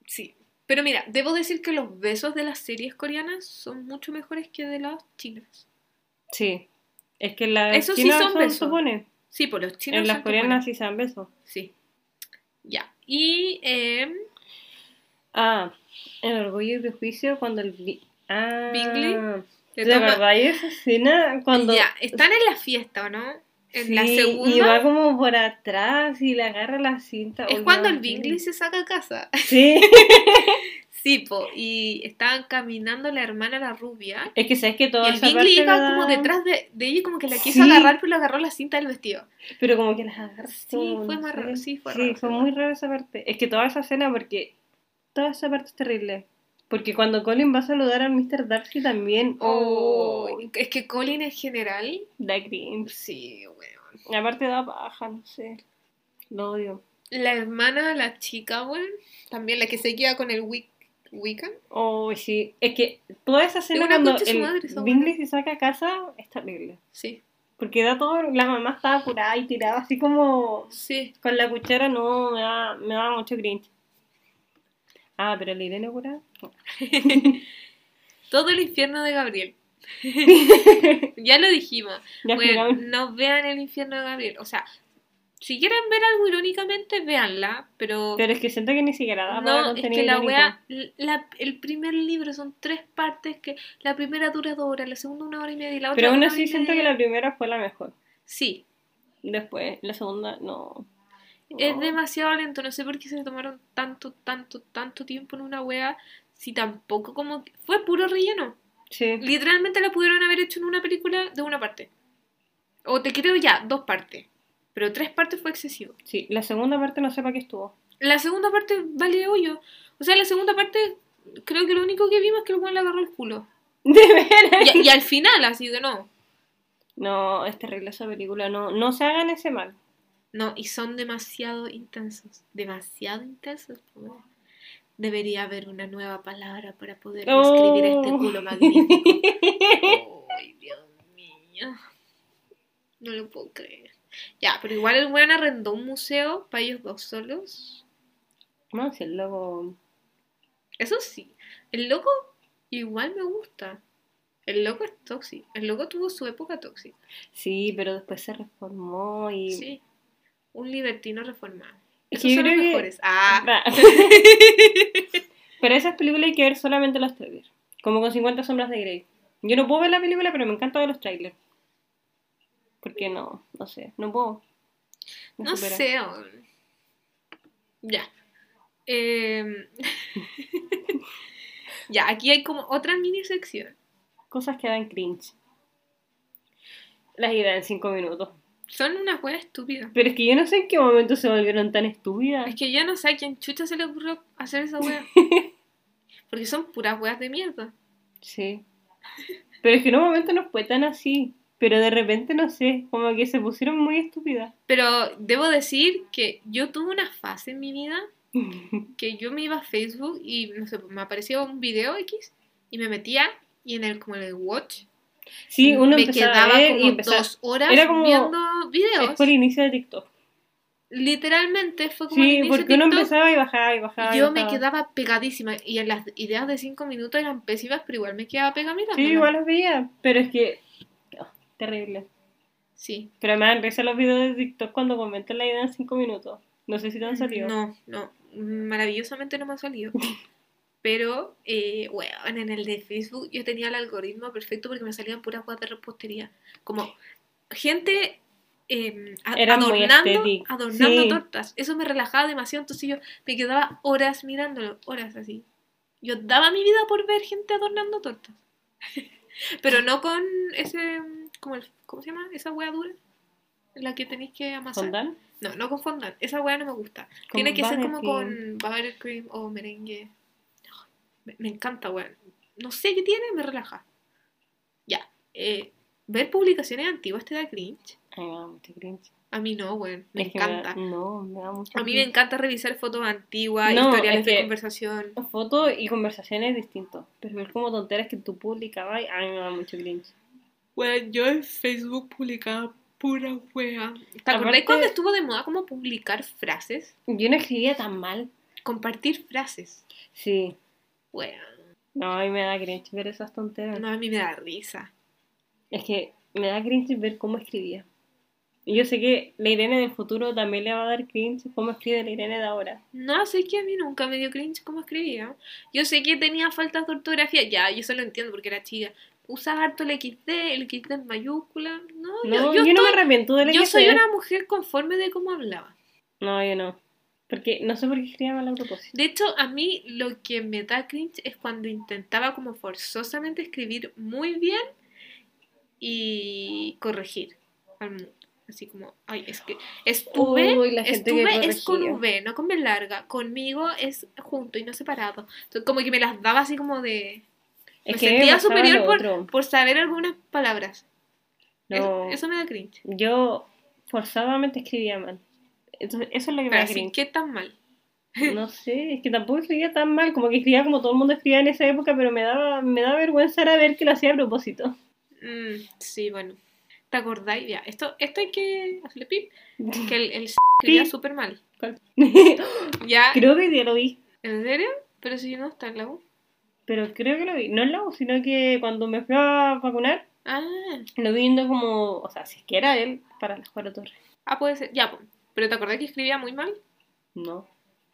Sí. Pero mira, debo decir que los besos de las series coreanas son mucho mejores que de las chinas. Sí. Es que las Eso sí chinas son son, besos. supone. Sí, por los chinos En las coreanas sí se dan besos. Sí. Ya. Y em, Ah, en Orgullo y Prejuicio cuando el... Ah, Bingley ¿Te acordás de esa escena? Cuando... Ya, están en la fiesta, ¿o no? En la Sí, segunda. Y va como por atrás y le agarra la cinta. Es cuando el Bingley se saca a casa. Sí. Sí, po, y estaban caminando la hermana la rubia. Es que sabes que Y toda el Bingley iba da- como detrás de, de ella, como que la quiso Sí. agarrar, pero le agarró la cinta del vestido. Pero como que las agarra. Sí, fue más raro, sí, fue Sí, raro, fue muy raro esa parte. Es que toda esa escena, porque toda esa parte es terrible. Porque cuando Colin va a saludar a Mr. Darcy también. Oh, Oh, es que Colin en general. da cringe. Sí, weón. Aparte da paja, no sé. Lo odio. La hermana, la chica, weón. También la que se queda con el Wick, Wiccan. Oh, sí. Es que toda esa escena cuando el madre Bingley se saca a casa es terrible. Sí, Porque da todo, la mamá estaba apurada y tirada así como sí. con la cuchara, no, me da, me da mucho cringe. Ah, pero la Irene curada. Todo el infierno de Gabriel. ya lo dijimos. Ya Bueno, no vean el infierno de Gabriel. O sea, si quieren ver algo irónicamente, véanla. Pero, Pero es que siento que ni siquiera da para no, es que la wea. la- el primer libro son tres partes. que La primera dura dos horas, la segunda una hora y media y la otra Pero aún así siento que la primera fue la mejor. Sí, Después, la segunda, no. Es demasiado lento. No sé por qué se tomaron tanto, tanto, tanto tiempo en una wea. Si tampoco como. Fue puro relleno. Sí. Literalmente la pudieron haber hecho en una película de una parte. O te creo ya, dos partes. Pero tres partes fue excesivo. Sí, la segunda parte no sé para qué estuvo. La segunda parte vale hoyo. O sea, la segunda parte, creo que lo único que vimos es que el weón le agarró el culo. De veras. Y, y al final, así de no. No, es terrible esa película. No, no se hagan ese mal. No, y son demasiado intensos. Demasiado intensos. Debería haber una nueva palabra para poder describir este Oh. culo magnífico. Ay, Dios mío. No lo puedo creer. Ya, pero igual el weón arrendó un museo para ellos dos solos. No, si el loco. Eso sí, el loco igual me gusta. El loco es tóxico. El loco tuvo su época tóxica. Sí, pero después se reformó y. Sí. Un libertino reformado. Es Esos son los que- mejores. Ah, pero esas películas hay que ver solamente los trailers. Como con 50 sombras de Grey. Yo no puedo ver la película, pero me encanta ver los trailers. Porque no, no sé, no puedo. Me no supera. sé. weón. Ya. Em, ya, aquí hay como otra mini sección. Cosas que dan cringe. Las ideas en 5 minutos. Son unas weas estúpidas. Pero es que yo no sé en qué momento se volvieron tan estúpidas. Es que yo no sé a quién chucha se le ocurrió hacer esa wea. Porque son puras weas de mierda. Sí. Pero es que en un momento no fue tan así. Pero de repente, no sé, como que se pusieron muy estúpidas. Pero debo decir que yo tuve una fase en mi vida que yo me iba a Facebook y no sé, me aparecía un video X y me metía y en el como en el watch Sí, uno me empezaba quedaba a ver como y dos horas era como- viendo videos. por inicio de TikTok. Literalmente fue como el Sí, inicio de porque uno TikTok, empezaba y bajaba y bajaba. y y yo me quedaba pegadísima y en las ideas de cinco minutos eran pésimas, pero igual me quedaba pegada. Sí, igual los veía. Pero es que. oh, terrible. Sí. Pero me dan risa los videos de TikTok cuando comentan la idea en 5 minutos. No sé si te han salido. No, no, maravillosamente no me ha salido. Pero, eh, bueno, en el de Facebook yo tenía el algoritmo perfecto porque me salían puras guas de repostería. Como gente eh, muy adornando, adornando sí. tortas. Eso me relajaba demasiado, entonces yo me quedaba horas mirándolo, horas así. Yo daba mi vida por ver gente adornando tortas. Pero no con ese, como el, ¿cómo se llama? Esa hueá dura. La que tenéis que amasar. ¿Fondant? No, no con fondant. Esa hueá no me gusta. Con Tiene que ser como con buttercream o merengue. Me, me encanta, weón. No sé qué tiene, me relaja. Ya. eh, ver publicaciones antiguas te da cringe. Da mucho cringe. A mí no, weón. Me Es que me da- encanta. no, me da mucho A mí me encanta revisar fotos antiguas, No, historiales es de conversación. Fotos y conversaciones distintos. Pero ver como tonteras que tú publicabas, a mí me da mucho cringe. Weón, yo en Facebook publicaba Pura wea. ¿Te acordás cuando estuvo de moda como publicar frases? Yo no escribía tan mal. Compartir frases. Sí. Wea. No, a mí me da cringe ver esas tonteras. No, a mí me da risa. Es que me da cringe ver cómo escribía. Y yo sé que la Irene del futuro también le va a dar cringe cómo escribe la Irene de ahora. No, sé que a mí nunca me dio cringe cómo escribía. Yo sé que tenía faltas de ortografía. Ya, yo eso lo entiendo porque era chica. Usaba harto el XD, el XD en mayúscula. No, No, yo, yo, yo, no me arrepiento de la yo soy una mujer conforme de cómo hablaba. No, yo no. Porque no sé por qué escribía mal a propósito. De hecho, a mí lo que me da cringe es cuando intentaba como forzosamente escribir muy bien y corregir al mundo. Así como, ay, es que estuve, Uy, la gente que estuve es con. V, no con B larga. Conmigo es junto y no separado. Entonces, como que me las daba así como de... Es me que sentía superior por, por saber algunas palabras. Es- No. eso me da cringe. Yo forzadamente escribía mal. Entonces, eso es lo que me Pero da así. ¿qué tan mal? No sé, es que tampoco escribía tan mal, como que escribía como todo el mundo escribía en esa época, pero me daba, me daba vergüenza era ver que lo hacía a propósito. Mm, sí, bueno. ¿Te acordáis? Ya, esto, esto hay que hacerle pip. Que el, el escribía súper mal. ¿Cuál? Ya, creo que ya lo vi, ¿en serio? Pero si no está en la U. pero creo que lo vi. No en la U, sino que cuando me fui a vacunar, Ah, lo vi viendo como, o sea, si es que era él, para las cuatro torres. ah, puede ser. Ya, pues. ¿Pero te acordás que escribía muy mal? No.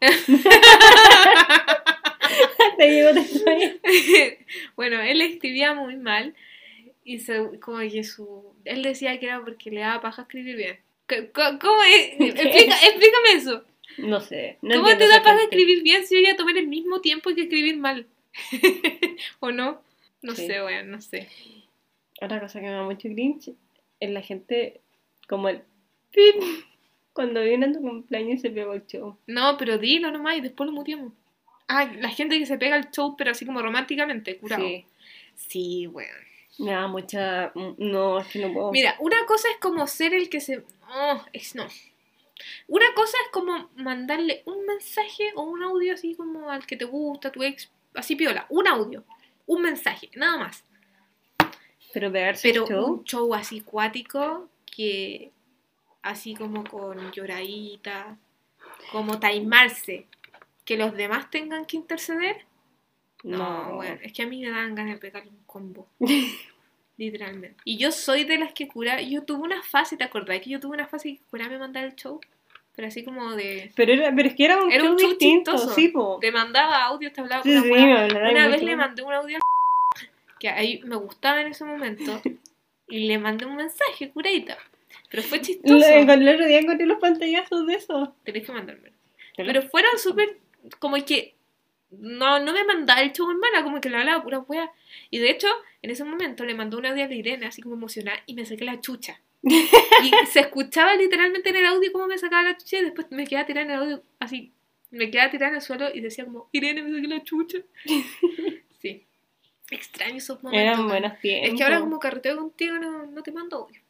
Te digo, te estoy- bueno, él escribía muy mal. Y se, como que su... Él decía que era porque le daba paja escribir bien. ¿Cómo, cómo es? Explica- explícame eso. No sé. No ¿Cómo te da paja escribir bien si voy a tomar el mismo tiempo que escribir mal? ¿O no? No Sí. sé, weón, no sé. Otra cosa que me da mucho cringe es la gente como el cuando viene tu cumpleaños se pegó el show. No, pero dilo nomás y después lo muteamos. Ah, la gente que se pega el show, pero así como románticamente, curado. Sí. Sí, weón. Me da mucha. No, es que no puedo. Mira, una cosa es como ser el que se... Oh, es no. Una cosa es como mandarle un mensaje o un audio así como al que te gusta, tu ex, así piola, un audio, un mensaje, nada más. Pero pegarse Pero show. un show así cuático que así como con lloradita, como taimarse, que los demás tengan que interceder. No, No, bueno, es que a mí me dan ganas de pegarle un combo. Literalmente. Y yo soy de las que cura. Yo tuve una fase, ¿te acordás que yo tuve una fase que cura me mandaba el show? Pero así como de. Pero, era, pero es que era un Era show un show distinto, chistoso. sí, po. Te mandaba audio, te hablaba Sí, con sí, Una vez le mandé un audio al que ahí me gustaba en ese momento. Y le mandé un mensaje, curadita. Pero fue chistoso. Lo- El otro día encontré los pantallazos de eso. Tenés que mandármelo. Pero- fueron súper. Como que. No, no me mandaba el show en mala, como que le hablaba pura wea. Y de hecho, en ese momento le mandó un audio a la Irene, así como emocionada, y me saqué la chucha. y se escuchaba literalmente en el audio cómo me sacaba la chucha, y después me quedaba tirada en el audio, así. Me quedaba tirada en el suelo y decía como, Irene, me saqué la chucha. sí. Extraño esos momentos. Eran buenos tiempos. Es que ahora como carreteo contigo no, no te mando audio.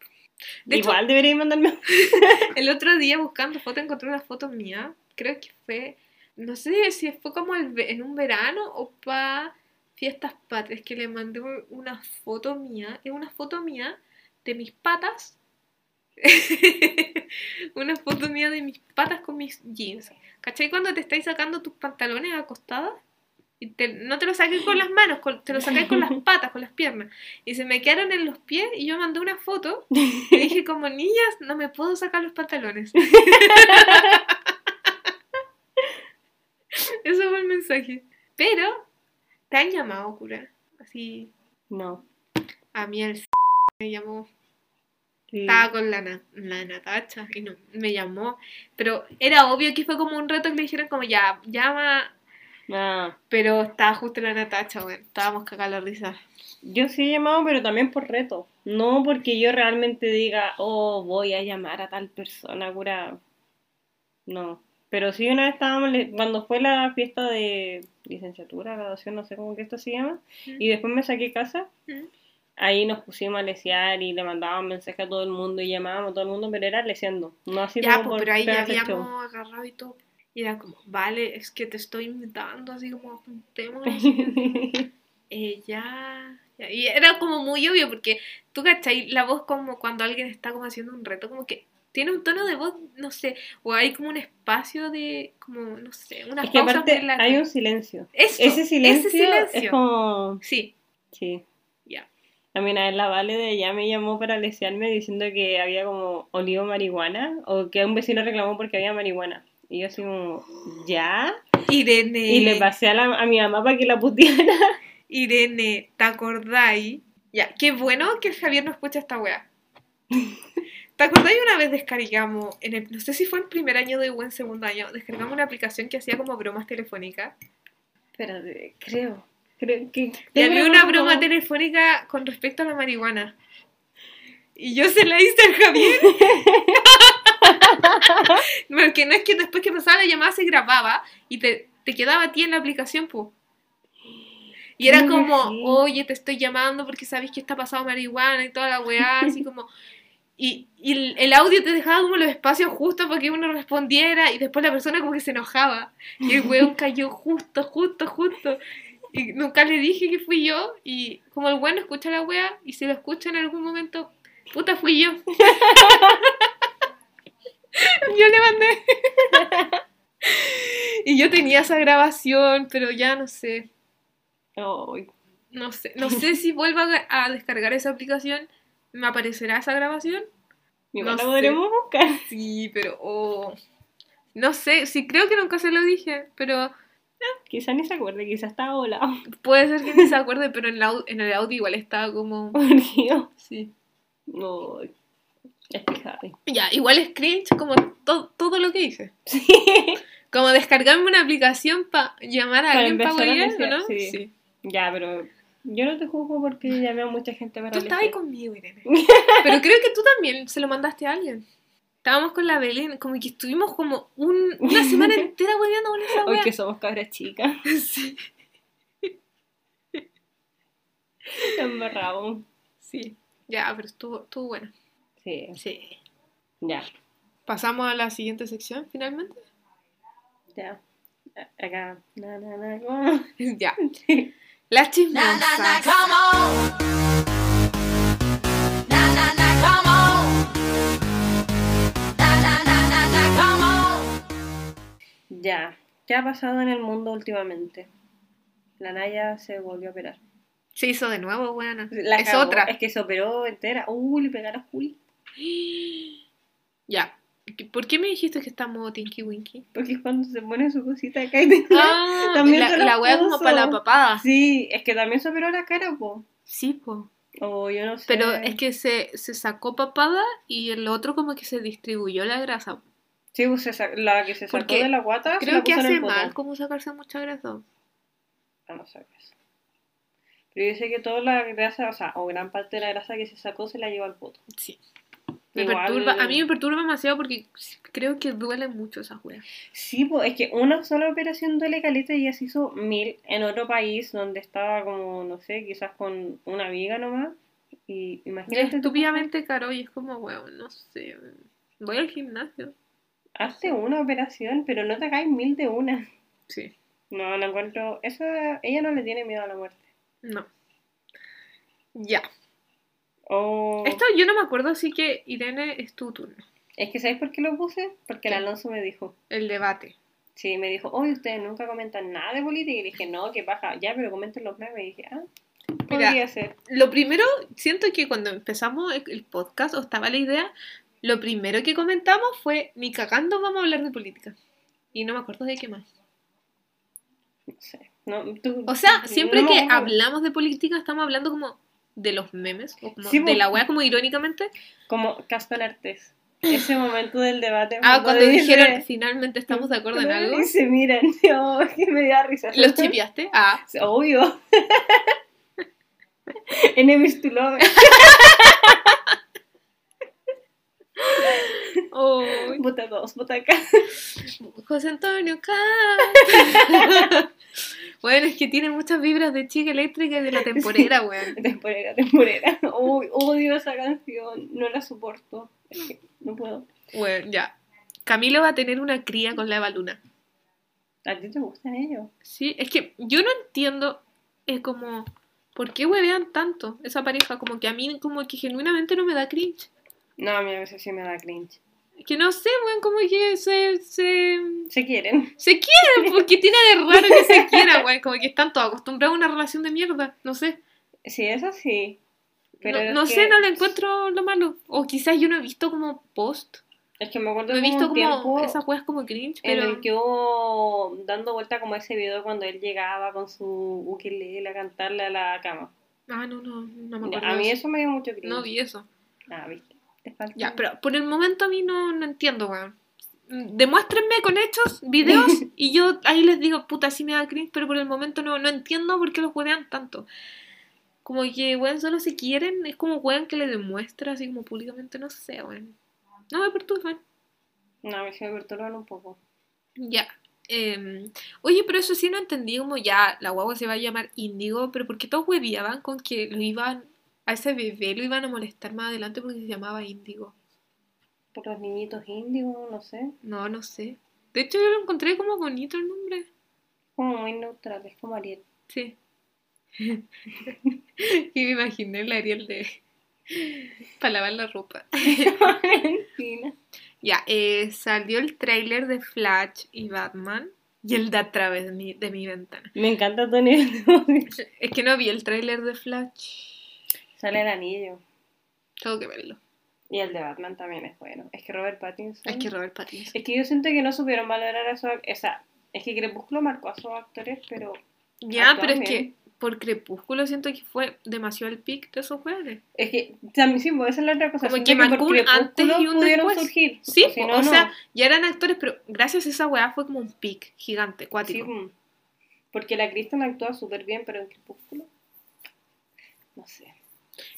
De hecho, Igual debería mandarme. el otro día buscando fotos encontré una foto mía. Creo que fue, no sé si fue como el en un verano o para fiestas patrias que le mandé un- una foto mía. Es una foto mía de mis patas. una foto mía de mis patas con mis jeans. ¿Cachai? Cuando te estáis sacando tus pantalones acostadas. Y te- no te lo saques con las manos, con- te lo sacáis con las patas, con las piernas. Y se me quedaron en los pies y yo mandé una foto y dije como niñas, no me puedo sacar los pantalones. Eso fue el mensaje. Pero, ¿te han llamado, cura? Así, No. a mí el me llamó. Sí. Estaba con la, Na- la Natacha y no, me llamó. Pero era obvio que fue como un rato que le dijeron como ya, llama. Ah, Pero estaba justo la Natacha, bueno, estábamos cagando la risa. yo sí he llamado, pero también por reto. No porque yo realmente diga, oh, voy a llamar a tal persona, cura. No. Pero sí, una vez estábamos, cuando fue la fiesta de licenciatura, graduación, no sé cómo que esto se llama, y después me saqué casa, ¿Mm? ahí nos pusimos a lesear y le mandábamos mensajes a todo el mundo y llamábamos a todo el mundo, pero era leseando, no así Ya, como pues, por pero ahí ya habíamos agarrado y todo. Y era como, vale, es que te estoy invitando, así como juntémonos. eh, ya, Ya, Y era como muy obvio porque tú cachai la voz como cuando alguien está como haciendo un reto, como que tiene un tono de voz, no sé, o hay como un espacio de, como, no sé, unas Es que pausas aparte hay un silencio. Eso, Ese silencio, ese silencio. es como... Sí, Sí. ya. A mí una vez la Vale de ella me llamó para lesearme diciendo que había como olido marihuana o que un vecino reclamó porque había marihuana. Y yo así como, ¿ya? Irene. Y le pasé a, la- a mi mamá para que la puteara. Irene, ¿te acordáis? Ya, qué bueno que el Javier no escucha esta wea. ¿Te acordáis una vez descargamos, en el, no sé si fue el primer año de o en segundo año, descargamos una aplicación que hacía como bromas telefónicas? Espérate, creo. Creo que... Y había una broma telefónica con respecto a la marihuana. Y yo se la hice al Javier. Porque no es que después que pasaba la llamada se grababa y te, te quedaba a ti en la aplicación, pues. Y era como, oye, te estoy llamando porque sabes que está pasado marihuana y toda la weá, así como... Y, y el, audio te dejaba como los espacios justos para que uno respondiera y después la persona como que se enojaba. Y el weón cayó justo, justo, justo. Y nunca le dije que fui yo y como el weón no escucha la weá y si lo escucha en algún momento, puta fui yo. yo le mandé. y yo tenía esa grabación, pero ya no sé. No sé, no sé si vuelvo a, descargar esa aplicación, ¿me aparecerá esa grabación? igual No la podremos buscar. Sí, pero oh, no sé, sí creo que nunca se lo dije, pero Quizás ni se acuerde, quizás estaba volado. puede ser que ni se acuerde, pero en, la en el audio igual estaba como Urgido. sí. Ay, es. Ya, igual es cringe como to- todo lo que hice. Sí. Como descargarme una aplicación para llamar a Para alguien para lesear, ¿no? sí. Ya, pero yo no te juzgo porque llamé a mucha gente para Tú estabas ahí conmigo, Irene. Pero creo que tú también se lo mandaste a alguien. Estábamos con la Belén, como que estuvimos como un- una semana entera hueveando con esa Hoy wea. que somos cabras chicas. Sí, Embarrado. sí. Ya, pero estuvo, estuvo bueno. Sí, Sí. ya, Pasamos a la siguiente sección, finalmente. ya. Acá. Na, na, na, ¿cómo? ya. Las chismosas. Na na na, come on. Na na na, come on. Na na na na na, come on. Ya. ¿Qué ha pasado en el mundo últimamente? La Naya se volvió a operar. Se hizo de nuevo, buena. La es otra. Es que se operó entera. Uh, le pegaron a Juli. Ya. ¿Por qué me dijiste que está modo Tinky Winky? Porque cuando se pone su cosita acá y te- Ah, También la, se la wea como para la papada. Sí, es que también se operó la cara, po. Sí, po. O yo no sé. Pero es que se, se sacó papada y el otro como que se distribuyó la grasa. Sí, pues se la que se sacó Porque de la guata. se Creo la que hace mal como sacarse mucha grasa. Ah, no sabes. Pero yo sé que toda la grasa, o sea, o gran parte de la grasa que se sacó se la llevó al poto. Sí. Me Igual- perturba, a mí me perturba demasiado porque creo que duele mucho esa wea. Sí, pues es que una sola operación duele caleta y ya se hizo mil en otro país donde estaba como, no sé, quizás con una viga nomás. Y Y imagínate. es tú, estúpidamente caro y es como, weón, no sé. Voy al gimnasio. Hazte una operación, pero no te hagáis mil de una. Sí. No, no encuentro. Eso, ella no le tiene miedo a la muerte. No. Ya. O. Esto yo no me acuerdo, así que Irene es tu turno. Es que ¿sabes por qué lo puse? Porque el. Alonso me dijo. El debate. Sí, me dijo, oye, ustedes nunca comentan nada de política. Y dije, no, que paja, ya, pero comenten los memes. Y dije, ah, Mira, podría ser. Lo primero, siento que cuando empezamos el- podcast o estaba la idea, lo primero que comentamos fue, ni cagando vamos a hablar de política. Y no me acuerdo de qué más. No sé. No, tú- O sea, siempre no que hablamos de política estamos hablando como de los memes, o como Sí, de la wea como irónicamente. Como Casper Artés. Ese momento del debate. Ah, cuando dijeron, finalmente estamos de acuerdo en algo. Y se miran. Oh, que me da risa. ¿Los chipeaste? Ah, Obvio. Enemies to love. oh, Vota dos, vota acá. José Antonio Cast. bueno, es que tiene muchas vibras de chica eléctrica y de la temporera, weón. Temporera, temporera. Uy, odio esa canción. No la soporto. Es que no puedo. Bueno, ya. Camilo va a tener una cría con la Eva Luna. ¿A ti te gustan ellos? Sí, es que yo no entiendo, es como, ¿Por qué huevean tanto esa pareja? Como que a mí, como que genuinamente no me da cringe. No, a mí a veces sí me da cringe. Que no sé, weón, como que se, se, Se quieren. se quieren, porque tiene de raro que se quieran, weón. Como que están todos acostumbrados a una relación de mierda. No sé. Sí, eso sí. Pero no es no que- sé, no le encuentro lo malo. O quizás yo no he visto como post. Es que me acuerdo No he visto como esas weas como cringe, en pero. el que hubo dando vuelta como ese video cuando él llegaba con su ukelele a cantarle a la cama. Ah, no, no, no me acuerdo. a mí eso. eso me dio mucho cringe. No vi eso. Ah, viste. Te falta. Ya, pero por el momento a mí no, no entiendo, weón. Demuéstrenme con hechos, videos, y yo ahí les digo, puta, sí me da cringe, pero por el momento no, no entiendo por qué los juegan tanto. Como que, weón, solo se quieren, es como weón que le demuestra así como públicamente, no sé, weón. No me perturban. No, mí se me perturban un poco. Ya. em, oye, pero eso sí no entendí como ya la guagua se va a llamar Índigo, pero ¿por qué todos hueviaban con que lo iban, a ese bebé lo iban a molestar más adelante porque se llamaba Índigo? Por los niñitos índigos, no sé. No, no sé. De hecho, yo lo encontré como bonito el nombre. Como muy neutral, es como Ariel. Sí. y me imaginé el Ariel de... para lavar la ropa. Valentina. Ya, eh, salió el tráiler de Flash y Batman. Y el de a través de mi, de mi ventana. Me encanta odio. Es que no vi el tráiler de Flash. Sale el anillo. Tengo que verlo. Y el de Batman también es bueno. Es que Robert Pattinson. Es que Robert Pattinson. Es que yo siento que no supieron valorar a esos esa Es que Crepúsculo marcó a esos actores, pero. Ya, pero es bien. que por Crepúsculo siento que fue demasiado el pick de esos jueves. Es que también sí, esa es la otra cosa. Como que marcó un antes y un pudieron después. surgir. Sí, si no, o no. sea, ya eran actores, pero gracias a esa weá fue como un pick gigante, Sí, cuático. mm. Porque la Kristen actúa súper bien, pero en Crepúsculo. No sé.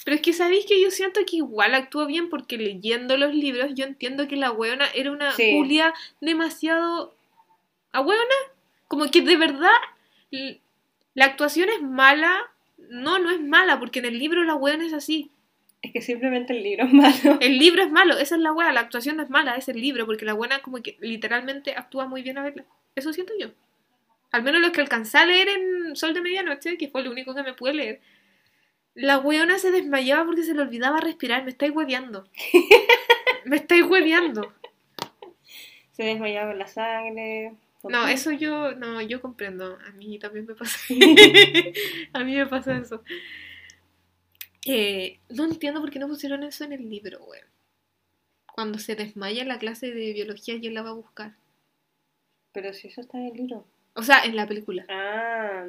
Pero es que sabéis que yo siento que igual actuó bien porque leyendo los libros yo entiendo que la weona era una Sí. Julia demasiado... ¿A weona? Como que de verdad la actuación es mala. No, no es mala porque en el libro la weona es así. Es que simplemente el libro es malo. El libro es malo, esa es la wea, la actuación no es mala, es el libro porque la buena como que literalmente actúa muy bien a verla. Eso siento yo. Al menos los que alcancé a leer en Sol de Medianoche, que fue lo único que me pude leer. La weona se desmayaba porque se le olvidaba respirar. Me estáis hueveando. Me estáis hueveando. Se desmayaba con la sangre. ¿Por No, qué? eso yo, no, yo comprendo. A mí también me pasa. a mí me pasa eso. Eh, no entiendo por qué no pusieron eso en el libro, weón. Cuando se desmaya en la clase de biología, ¿quién la va a buscar? Pero si eso está en el libro. O sea, en la película. Ah,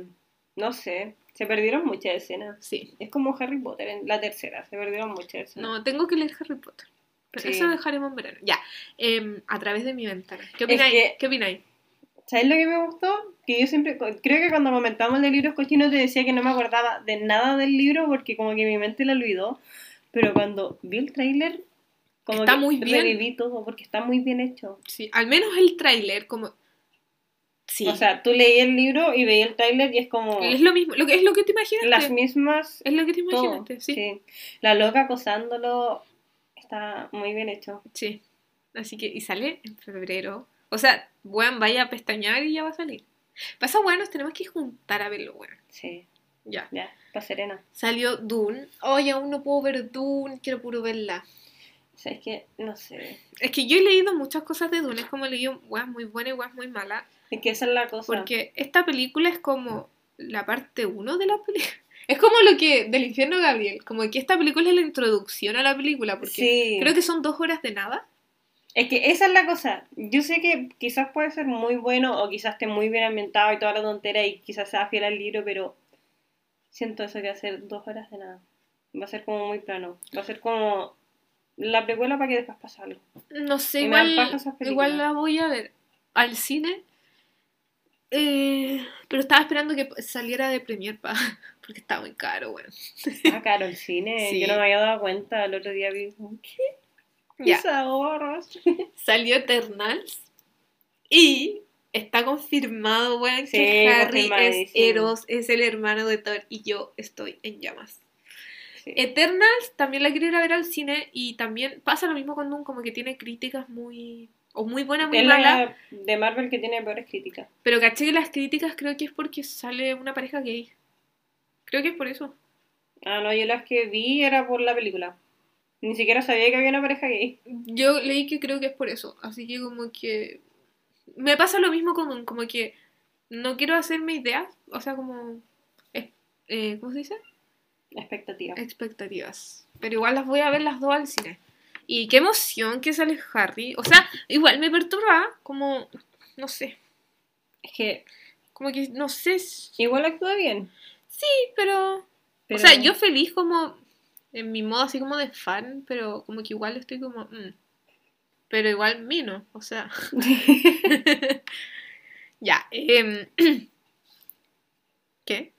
no sé. Se perdieron muchas escenas. Sí. Es como Harry Potter en la tercera. Se perdieron muchas escenas. No, tengo que leer Harry Potter. Pero Sí. eso lo dejaremos en verano. Ya. Em, a través de mi ventana. ¿Qué opináis? que- ¿Qué opináis? ¿Sabes lo que me gustó? Que yo siempre, creo que cuando comentamos de libros cochinos te decía que no me acordaba de nada del libro porque como que mi mente lo olvidó. Pero cuando vi el tráiler, como Está que muy bien. reviví todo porque está muy bien hecho. Sí, al menos el tráiler, como... Sí. O sea, tú leí el libro y veí el tráiler y es como es lo mismo. Lo que, es lo que te imaginaste. las mismas... Es lo que te todo. imaginaste, sí. sí. La loca acosándolo está muy bien hecho. Sí. Así que, y sale en febrero. O sea, bueno, vaya a pestañear y ya va a salir. Pasa, bueno, nos tenemos que juntar a verlo, bueno. Sí, Ya. ya, está serena. Salió Dune. Oye, aún no puedo ver Dune, quiero puro verla. O sea, es que, no sé. Es que yo he leído muchas cosas de Dune, es como he leído weas muy buenas y weas muy malas. Es que esa es la cosa. Porque esta película es como la parte 1 de la película. Es como lo que del infierno Gabriel, como que esta película es la introducción a la película, porque sí. creo que son dos horas de nada. Es que esa es la cosa. Yo sé que quizás puede ser muy bueno o quizás esté muy bien ambientado y toda la tontera y quizás sea fiel al libro, pero siento eso que ser dos horas de nada. Va a ser como muy plano. Va a ser como la precuela para que después pase algo. No sé, Y igual, igual la voy a ver al cine. Eh, pero estaba esperando que saliera de Premiere pa, porque está muy caro, bueno. Ah, caro, el cine. Sí. Yo no me había dado cuenta. El otro día vi como, ¿qué? Mis ahorros. Salió Eternals y está confirmado, weón, Sí, que Harry es. Eros, es el hermano de Thor y yo estoy en llamas. Sí. Eternals también la quiero ir a ver al cine y también pasa lo mismo con Dune, como que tiene críticas muy... o muy buenas, muy Es malas. la de Marvel que tiene peores críticas. Pero caché que las críticas creo que es porque sale una pareja gay. Creo que es por eso. Ah, no, yo las que vi era por la película. Ni siquiera sabía que había una pareja gay. Yo leí que creo que es por eso. Así que como que... Me pasa lo mismo con como que no quiero hacerme ideas. O sea, como... eh, ¿Cómo se dice? Expectativa. expectativas. Pero igual las voy a ver las dos al cine. Y qué emoción que sale Harry. O sea, igual me perturba como, no sé, Es que como que, no sé, igual actúa bien. sí, pero... pero- O sea, yo feliz como, en mi modo así como de fan, pero como que igual estoy como... mm. Pero igual mino, o sea... ya, em, ¿Qué?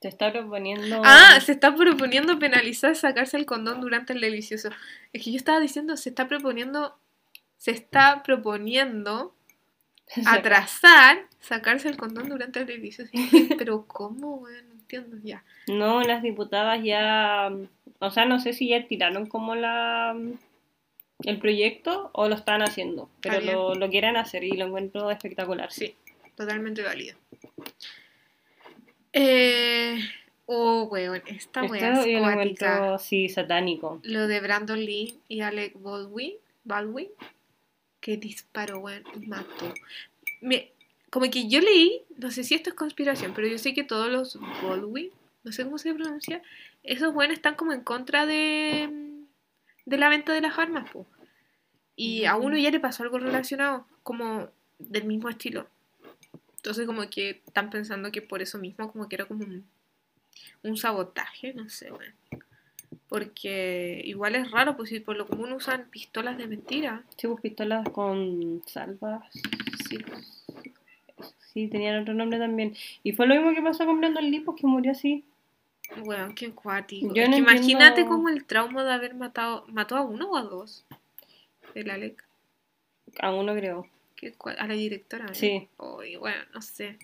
Te está proponiendo. Ah, se está proponiendo penalizar sacarse el condón durante el delicioso. Es que yo estaba diciendo, se está proponiendo, se está proponiendo atrasar sacarse el condón durante el delicioso. Pero ¿cómo, güey? No entiendo ya. No, las diputadas ya. O sea, no sé si ya tiraron como la. El proyecto o lo están haciendo. Pero lo, lo quieren hacer y lo encuentro espectacular. Sí, totalmente válido. Eh, oh, weón, esta weá es encuentro, sí, satánico. Lo de Brandon Lee y Alec Baldwin, Baldwin que disparó, weón, y mató. Me, como que yo leí, no sé si esto es conspiración, pero yo sé que todos los Baldwin, no sé cómo se pronuncia, esos weones están como en contra de, de la venta de las armas, po. Y a uno ya le pasó algo relacionado, como del mismo estilo. Entonces como que están pensando que por eso mismo como que era como un, un sabotaje, no sé, weón. Porque igual es raro, pues si por lo común usan pistolas de mentira. Sí, pues pistolas con salvas. Sí. Sí, tenían otro nombre también. Y fue lo mismo que pasó con Brandon Lee, pues que murió así. Weón, qué cuático. No imagínate entiendo- como el trauma de haber matado. ¿Mató a uno o a dos? El Alec. A uno creo. Qué a la directora. ¿no? Sí. Ay, bueno, no sé.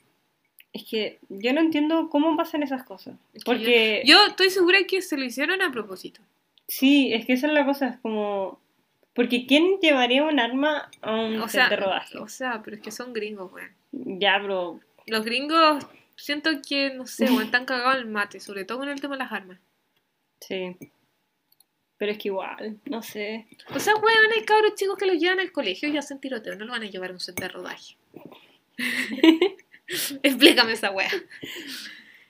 Es que yo no entiendo cómo pasan esas cosas. Es Porque Yo estoy segura que se lo hicieron a propósito. sí, es que esa es la cosa, es como... Porque ¿quién llevaría un arma a un O set sea, de rodaje? o sea, pero es que son gringos, weón. Ya, pero... Los gringos siento que, no sé, weón, están cagados el mate, sobre todo con el tema de las armas. Sí. Pero es que igual, no sé. O sea, weón, hay cabros chicos que los llevan al colegio y hacen tiroteo, no lo van a llevar a un set de rodaje. Explícame esa wea.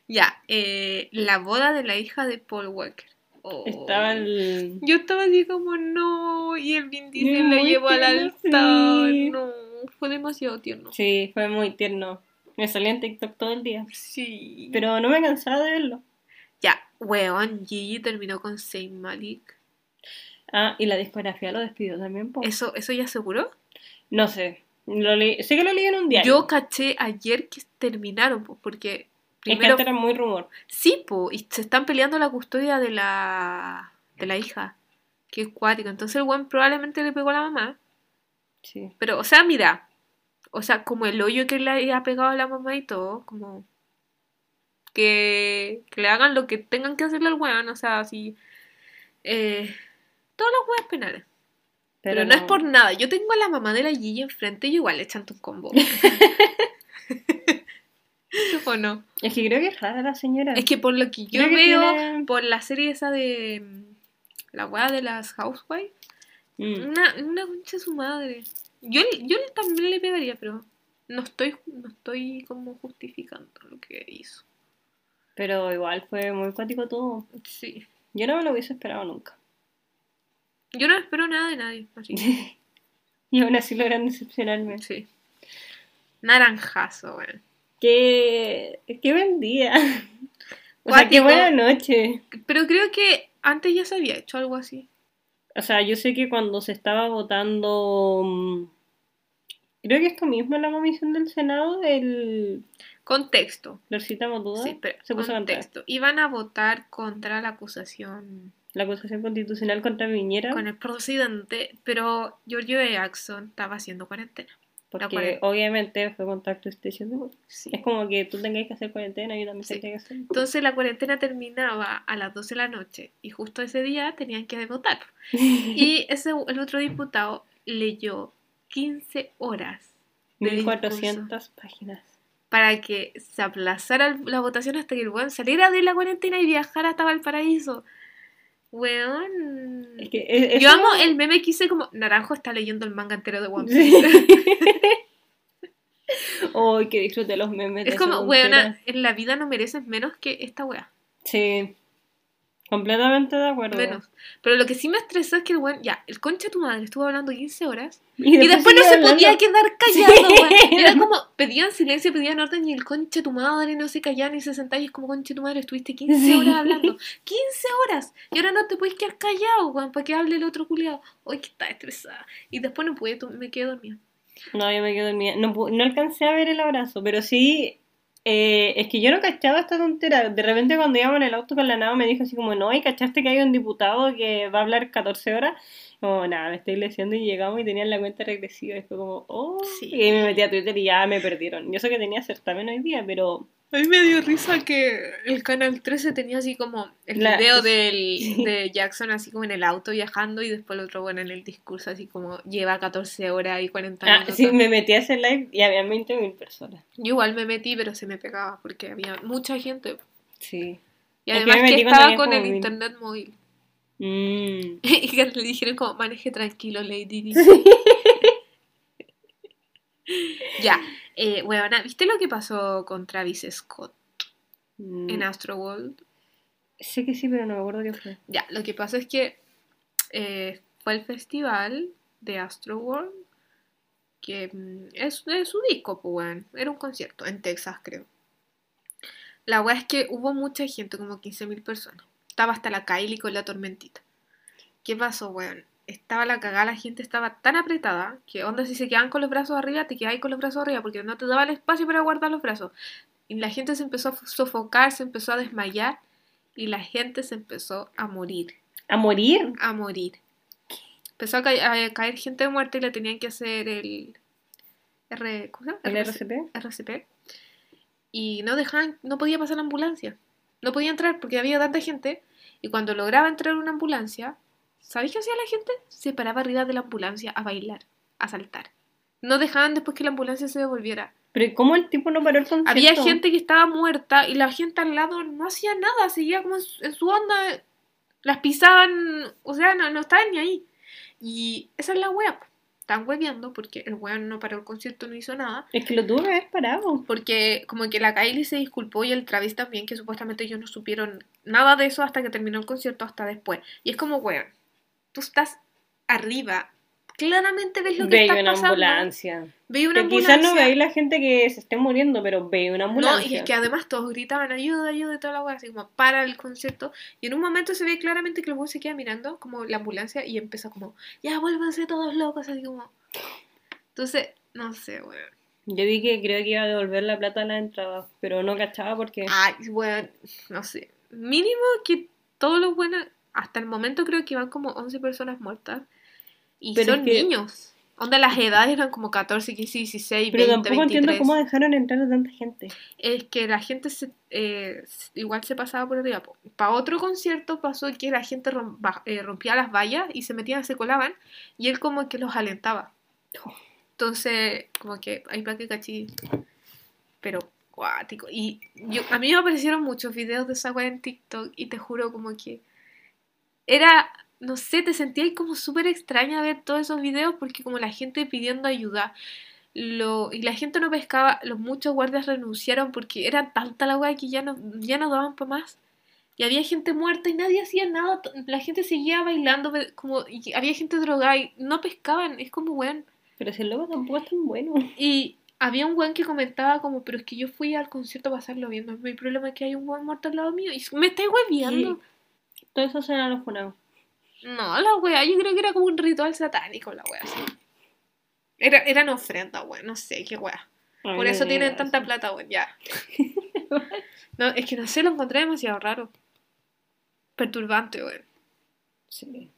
Ya, eh, la boda de la hija de Paul Walker. Oh. Estaba el... Yo estaba así como, no, y el Vin Diesel Es lo llevó al altar. sí. No, fue demasiado tierno. Sí, fue muy tierno. Me salía en TikTok todo el día. Sí. Pero no me cansaba de verlo. Ya, weón, Gigi terminó con Saint Malik. Ah, y la discografía lo despidió también, po. ¿Eso, eso ya seguro? No sé. Lo Sé que lo leí en un diario. Yo caché ayer que terminaron, pues, porque Es que primero antes era muy rumor. Sí, po, y se están peleando la custodia de la de la hija, que es cuático. Entonces el weón probablemente le pegó a la mamá. Sí. Pero, o sea, mira, o sea, como el hoyo que le había pegado a la mamá y todo, como que, que le hagan lo que tengan que hacerle al weón, o sea, así, eh, todas las weas penales. Pero, no. es por nada, yo tengo a la mamá de la Gigi enfrente y igual le echan un combo. ¿O no? Es que creo que es rara la señora. Es que por lo que yo Creo que veo, tiene- por la serie esa de mm, la weá de las housewives, Mm. una, una concha de su madre. Yo, yo también le pegaría, pero no estoy, no estoy como justificando lo que hizo. Pero igual fue muy cuático todo. Sí. Yo no me lo hubiese esperado nunca. Yo no espero nada de nadie, así. Y aún así logran decepcionarme. sí. Naranjazo, weón. Qué, qué buen día. O sea, qué buena noche. Pero creo que antes ya se había hecho algo así. O sea, yo sé que cuando se estaba votando, mm, creo que esto mismo en la comisión del Senado, el Contexto. Florcita Motuda Sí, pero se puso a contexto. Iban a votar contra la acusación La acusación constitucional contra Piñera, con el presidente, pero Giorgio Jackson estaba haciendo cuarentena. porque cuarentena. obviamente fue contacto estrecho de Sí. Es como que tú tengáis que hacer cuarentena, yo también Sí. tendría que hacer. Entonces la cuarentena terminaba a las 12 de la noche y justo ese día tenían que votar. Y ese, el otro diputado leyó 15 horas de 1400 páginas. Para que se aplazara la votación hasta que el weón saliera de la cuarentena y viajara hasta Valparaíso. Weón. Es que e- Yo amo el meme que hice como Naranjo está leyendo el manga entero de One Piece. Ay, que disfrute los memes. de es como, weona, en la vida no mereces menos que esta wea. Sí. Completamente de acuerdo. Menos. Pero lo que sí me estresó es que el weón, ya, el concha de tu madre estuvo hablando 15 horas Y y después no se hablando. podía quedar callado, Sí. weón. Era como, pedían silencio, pedían orden y el concha de tu madre no se callaba ni se sentaba y es como, concha de tu madre, estuviste 15 Sí. horas hablando. 15 horas. Y ahora no te puedes quedar callado, weón, para que hable el otro culiado. Hoy que está estresada. Y después no pude, me quedé dormida. No, yo me quedo dormida. No, no alcancé a ver el abrazo, pero sí. Eh, es que yo no cachaba esta tontera. De repente, cuando íbamos en el auto con la nave, me dijo así como: No, y cachaste que hay un diputado que va a hablar 14 horas. Como, nada, me estoy leseando y llegamos y tenían la cuenta regresiva. Y fue como, oh. Sí. Y me metí a Twitter y ya me perdieron. Yo sé que tenía certamen hoy día, pero. A mí me dio risa que el canal 13 tenía así como el La- video del, de Jackson así como en el auto viajando y después el otro bueno en el discurso así como lleva 14 horas y 40 Ah, minutos. sí, me metí a ese live y había 20.000 personas. Yo igual me metí pero se me pegaba porque había mucha gente. Sí. Y Es que además que, estaba con el mil. internet móvil. Mm. Y que le dijeron como maneje tranquilo Lady Di. Ya, eh, bueno, ¿viste lo que pasó con Travis Scott Mm. en Astroworld? Sé que sí, pero no me acuerdo qué fue. Ya, lo que pasa es que eh, fue el festival de Astroworld, que mm, es, es su disco, pues, weón. Era un concierto en Texas, creo. La weá es que hubo mucha gente, como 15.000 personas. Estaba hasta la Kylie con la tormentita. ¿Qué pasó, weón? Estaba la cagada, la gente estaba tan apretada que onda si se quedaban con los brazos arriba, te quedabas con los brazos arriba porque no te daba el espacio para guardar los brazos. Y la gente se empezó a sofocar, se empezó a desmayar y la gente se empezó a morir ¿A morir? a morir. Empezó a, ca- a caer gente muerta y le tenían que hacer el R, ¿cómo se llama? ¿El RC RCP? RCP. Y no dejaban, no podía pasar la ambulancia. No podía entrar porque había tanta gente. Y cuando lograba entrar una ambulancia, ¿sabéis qué hacía la gente? Se paraba arriba de la ambulancia a bailar, a saltar. No dejaban después que la ambulancia se devolviera. Pero ¿y ¿cómo el tipo no paró el concierto? Había gente que estaba muerta y la gente al lado no hacía nada, seguía como en su, onda, las pisaban, o sea, no, no estaban ni ahí. Y esa es la wea, están hueveando porque el weón no paró el concierto, no hizo nada. Es que lo tuve que haber parado. Porque como que la Kylie se disculpó y el Travis también, que supuestamente ellos no supieron nada de eso hasta que terminó el concierto, hasta después. Y es como, weón, tú estás arriba, claramente ves lo que Veía está una pasando. ambulancia. Veía una Que quizás no veis la gente que se esté muriendo, pero veía una No, ambulancia. y es que además todos gritaban ayuda, ayuda y toda la weá, así como para el concierto. Y en un momento se ve claramente que el weón se queda mirando como la ambulancia y empieza como, ya vuélvanse todos locos, así como. Entonces, no sé, weón. Yo vi que creo que iba a devolver la plata a la entrada, pero no cachaba porque... Ay, weón, no sé. Mínimo que todos los buenos, hasta el momento creo que van como 11 personas muertas. Y Pero son niños. Onda, las edades eran como 14, 15, 16, pero 20, tampoco 23. entiendo cómo dejaron entrar a tanta gente. es que la gente se, eh, igual se pasaba por arriba. Para otro concierto pasó que la gente eh, rompía las vallas y se metían, se colaban y él como que los alentaba. Entonces, como que ahí para que cachí. Pero cuático. Y yo, a mí me aparecieron muchos videos de esa weá en TikTok y te juro como que era, no sé, te sentías como súper extraña ver todos esos videos porque como la gente pidiendo ayuda lo, y la gente no pescaba, los muchos guardias renunciaron porque era tanta la weá que ya no, ya no daban para más. Y había gente muerta y nadie hacía nada, la gente seguía bailando, como, y había gente drogada y no pescaban, es como weón. Pero si el loco tampoco es tan bueno. Y había un weón que comentaba como, pero es que yo fui al concierto a pasarlo bien, mi problema es que hay un weón muerto al lado mío y me estáis hueviando. Todo eso será los funados. No, la wea, yo creo que era como un ritual satánico la wea. así. Era, eran ofrendas, weón, no sé qué wea. Ay, Por eso tienen digas tanta eso. plata, weón, ya. No, es que no sé, lo encontré demasiado raro. Perturbante, weón. Sí.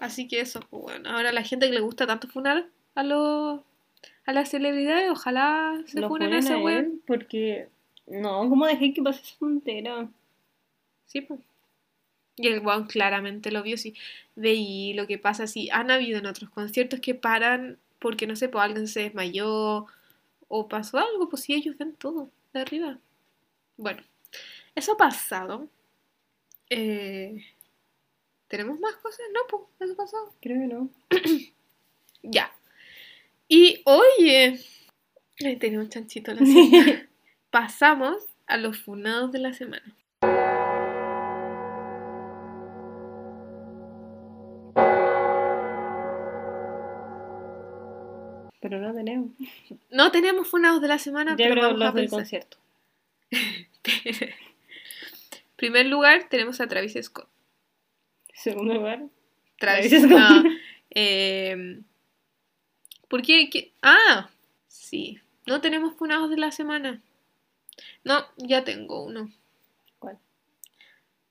Así que eso, pues bueno. Ahora la gente que le gusta tanto funar a los a las celebridades, ojalá se Lo funen a ese a weón. él porque... No, ¿cómo dejé que pase esa tontera? Sí, pues. Y el weón claramente lo vio, sí. Veí lo que pasa, sí. Han habido en otros conciertos que paran porque, no sé, pues alguien se desmayó o pasó algo, pues sí, ellos ven todo. de arriba. Bueno, eso ha pasado. Eh, ¿Tenemos más cosas? No, pues, eso pasado. Creo que no. Ya. Y oye, ahí tenemos chanchito la semana. Pasamos a los funados de la semana. Pero no tenemos. No tenemos funados de la semana, Ya pero vamos a los del pensar. concierto. primer lugar tenemos a Travis Scott. Segundo lugar. Travis, Travis Scott. no, eh, ¿Por qué? ¿Qué? Ah, sí. No tenemos funados de la semana. No, ya tengo uno. ¿Cuál?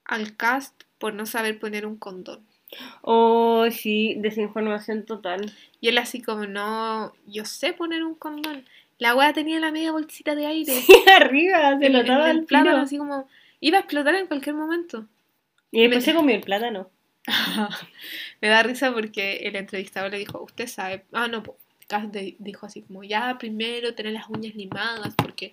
Al cast por no saber poner un condón. Oh, sí, desinformación total. Y él así como, no, yo sé poner un condón. La wea tenía la media bolsita de aire. Arriba, se lo daba el plátano, así como, iba a explotar en cualquier momento. Y después Me- se comió el plátano. Me da risa porque el entrevistador le dijo, usted sabe, ah, no, po, Cass de- dijo así como, ya primero tener las uñas limadas porque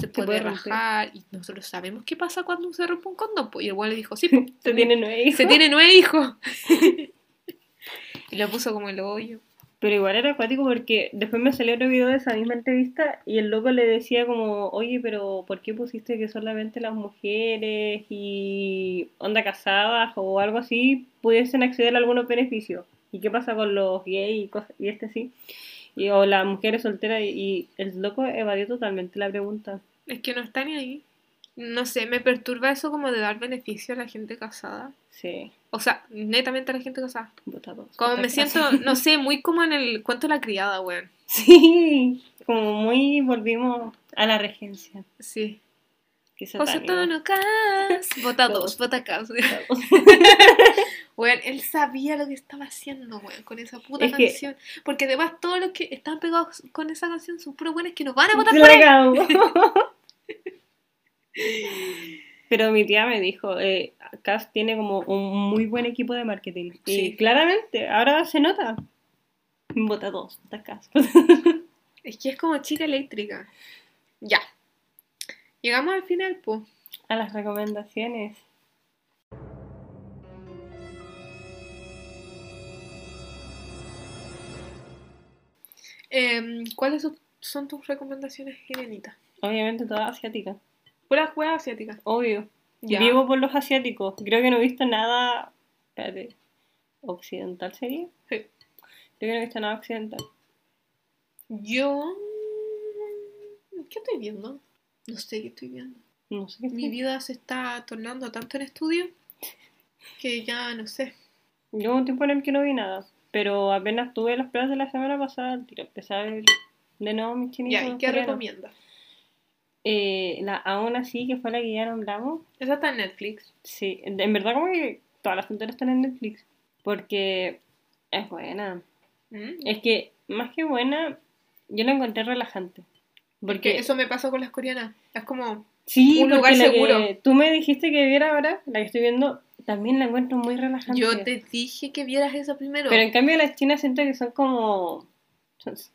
se puede, puede rajar y nosotros sabemos qué pasa cuando se rompe un condón. po". Y el güey le dijo, sí, po, Se tiene nueve hijos. se tiene nueve hijos. y lo puso como el hoyo. Pero igual era acuático porque después me salió otro video de esa misma entrevista y el loco le decía como, oye, pero ¿por qué pusiste que solamente las mujeres y onda casadas o algo así pudiesen acceder a algunos beneficios? ¿Y qué pasa con los gays y, cosas, y este sí? Y, o las mujeres solteras y, y el loco evadió totalmente la pregunta. Es que no está ni ahí. No sé, me perturba eso como de dar beneficio a la gente casada. Sí, O sea, netamente a la gente casada. votados. Como me siento, no sé, muy como en el cuento de la criada, weón. Sí, como muy volvimos a la regencia. Sí. José. Tono Cas. Vota dos, vota Cas. Weón, él sabía lo que estaba haciendo, weón, con esa puta Es que- canción. Porque además todos los que están pegados con esa canción son puros buenos que nos van a votar por él. Pero mi tía me dijo, eh, Cass tiene como un muy buen equipo de marketing. Y Sí. claramente, ahora se nota. Vota dos, vota Cass. Es que es como chica eléctrica. Ya. Llegamos al final, pues. A las recomendaciones. Em, ¿Cuáles son- tus recomendaciones, Irenitas? Obviamente todas asiáticas. Puras juegas asiáticas. Obvio. Ya. Vivo por los asiáticos. Creo que no he visto nada... Espérate. ¿Occidental sería? Sí. Creo que no he visto nada occidental. Yo. ¿Qué estoy viendo? No sé qué estoy viendo. No sé qué Mi estoy- vida se está tornando tanto en estudio que ya no sé. Yo un tiempo en el que no vi nada. Pero apenas tuve las pruebas de la semana pasada, al tiro, empecé a ver de nuevo mis chinitos. Ya, ¿y qué coreanos. recomiendas? Eh, la Aún así, que fue la que ya nombramos. Esa está en Netflix. Sí, en verdad como que todas las fronteras están en Netflix. Porque es buena. ¿Mm? Es que, más que buena, yo la encontré relajante. Porque Que eso me pasó con las coreanas. Es como. sí, un lugar seguro. tú me dijiste que viera ahora, la que estoy viendo, también la encuentro muy relajante. Yo te dije que vieras eso primero. Pero en cambio las chinas siento que son como...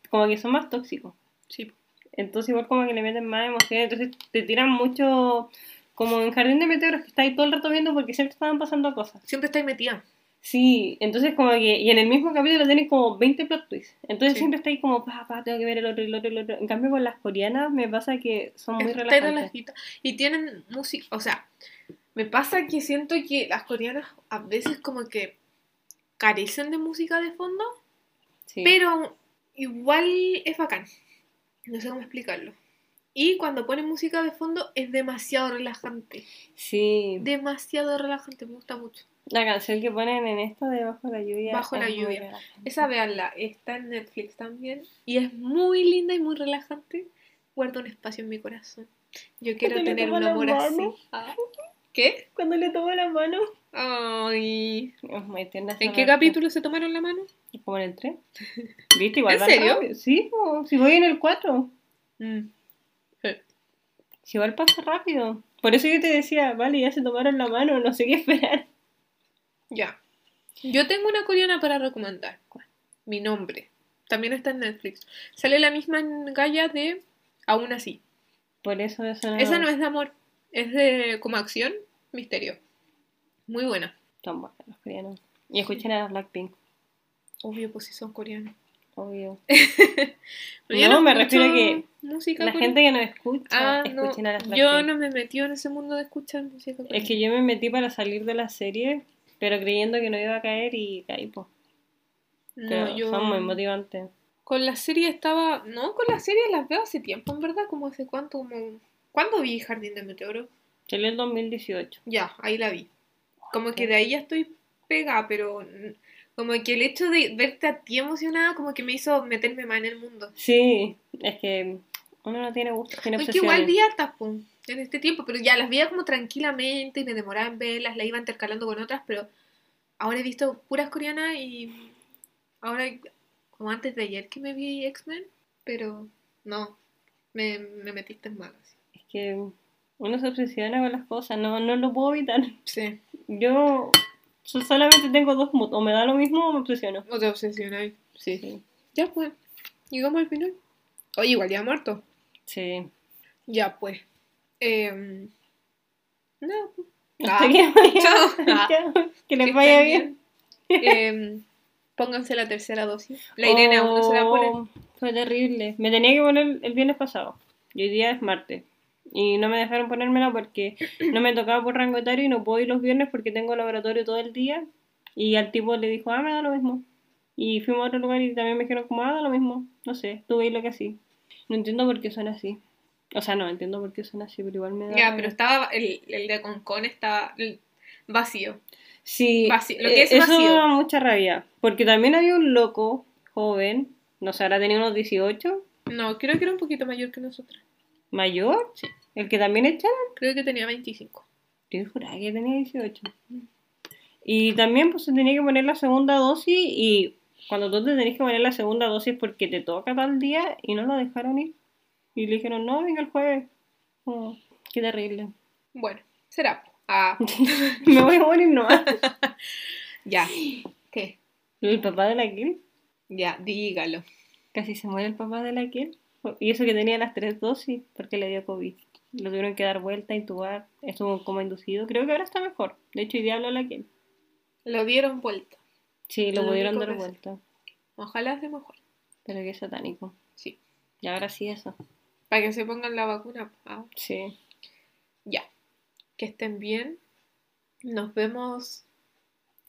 como que son más tóxicos. Sí. Entonces igual como que le meten más emoción, entonces te tiran mucho como en Jardín de Meteoros que está ahí todo el rato viendo porque siempre estaban pasando cosas. Siempre estáis metida. Sí, entonces como que, y en el mismo capítulo tienen como 20 plot twists, entonces Sí. siempre está ahí como, pa, pa, tengo que ver el otro, el otro, el otro. En cambio con las coreanas me pasa que son muy Estáis relajantes. relajita. Y tienen música. O sea, me pasa que siento que las coreanas a veces como que carecen de música de fondo. Sí. Pero igual es bacán. No sé cómo explicarlo. Y cuando ponen música de fondo es demasiado relajante. Sí, Demasiado relajante, me gusta mucho. la canción que ponen en esto de Bajo la lluvia. Bajo la lluvia. Esa veanla, está en Netflix también. Y es muy linda y muy relajante. Guarda un espacio en mi corazón. Yo quiero tener un amor así. Ah. ¿Qué? Cuando le tomo la mano. Ay. Es muy tierna esa ¿En qué parte. capítulo se tomaron la mano? Como en el 3. ¿Viste? Igual ¿En van serio? rápido. Sí, po, si voy en el 4. Mm. Si igual pasa rápido. Por eso yo te decía, vale, ya se tomaron la mano, no sé qué esperar. Ya. Yo tengo una coreana para recomendar. Mi nombre. También está en Netflix. Sale la misma galla de Aún así. Por eso eso no... Esa no es de amor, es de como acción, misterio. Muy buena. Son buenos los coreanos. Y escuchen a Blackpink, Obvio, pues si son coreanos. obvio. Yo No, me refiero a que música La coreana. gente que nos escucha, Ah, no, escuchen a las yo Blackpink. no me metí en ese mundo de escuchar música coreana. Es que yo me metí para salir de la serie, pero creyendo que no iba a caer y caí, pues. Pero no, yo son muy motivantes. con la serie estaba, no, con la serie las veo hace tiempo, en verdad, como hace cuánto, como ¿cuándo vi Jardín de Meteoro? Salió el 2018. Ya, ahí la vi. Como que de ahí ya estoy pegada, pero como que el hecho de verte a ti emocionada como que me hizo meterme más en el mundo. Sí, es que uno no tiene gusto, tiene Porque igual obsesiones. vi hartas, po, en este tiempo, pero ya las veía como tranquilamente y me demoraba en verlas, las iba intercalando con otras, pero ahora he visto puras coreanas y ahora, como antes de ayer que me vi X-Men, pero no, me, me metiste en malas. Que uno se obsesiona con las cosas, no, no lo puedo evitar. Sí, Yo so- solamente tengo dos moods, o me da lo mismo o me obsesiono. o te obsesionáis. Sí. Sí. Ya pues, llegamos al final. Oye, igual ya muerto. Sí. Ya pues. Em, no. Ah, que vaya- chao. Ah. que les Que vaya bien. Em, pónganse la tercera dosis. La Irene aún no se la pone. Oh, Fue terrible. Me tenía que poner el viernes pasado. Y hoy día es martes. Y no me dejaron ponérmela porque no me tocaba por rango etario y no puedo ir los viernes porque tengo laboratorio todo el día. Y al tipo le dijo, ah, me da lo mismo. Y fuimos a otro lugar y también me dijeron, como, ah, da lo mismo. No sé, tuve lo que así. No entiendo por qué son así. O sea, no entiendo por qué son así, pero igual me da. Ya, pero estaba. El, el de Concon estaba vacío. Sí, Vacío, lo que eh, es eso vacío. me da mucha rabia. Porque también había un loco joven, no sé, ahora tenía unos 18, No, creo que era un poquito mayor que nosotras. mayor, Sí. El que también echaron. Creo que tenía 25. Yo juraba que tenía 18. Y también pues se tenía que poner la segunda dosis y cuando tú te tenés que poner la segunda dosis porque te toca tal día y no lo dejaron ir. Y le dijeron, no, venga el jueves. Oh, qué terrible. Bueno, será. Ah, Me voy a morir nomás. ya. ¿Qué? El papá de la Kill, Ya, dígalo. casi se muere el papá de la Kill. Y eso que tenía las tres dosis porque le dio COVID. Lo tuvieron que dar vuelta, intubar, estuvo como inducido. Creo que ahora está mejor. De hecho, día habló la Kill. Lo dieron vuelta. Sí, lo Lo pudieron dar que vuelta. Ojalá sea mejor. Pero qué satánico. Sí. Y ahora sí eso. Para que se pongan la vacuna. Ah, Sí. ya. Que estén bien. Nos vemos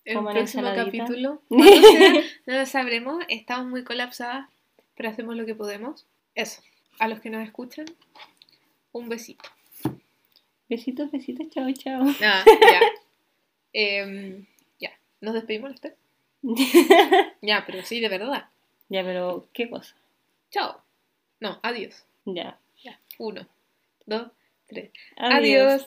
en el próximo ensaladita. capítulo. Sea, no lo sabremos. Estamos muy colapsadas. Pero hacemos lo que podemos. Eso. A los que nos escuchan, un besito. Besitos, besitos, chao, chao. Ah, ya. Em, ya. ¿Nos despedimos los tres? Ya, pero sí, de verdad. ya, pero ¿qué cosa? Chao. No, adiós. Ya. Ya. Uno, dos, tres. Adiós. adiós.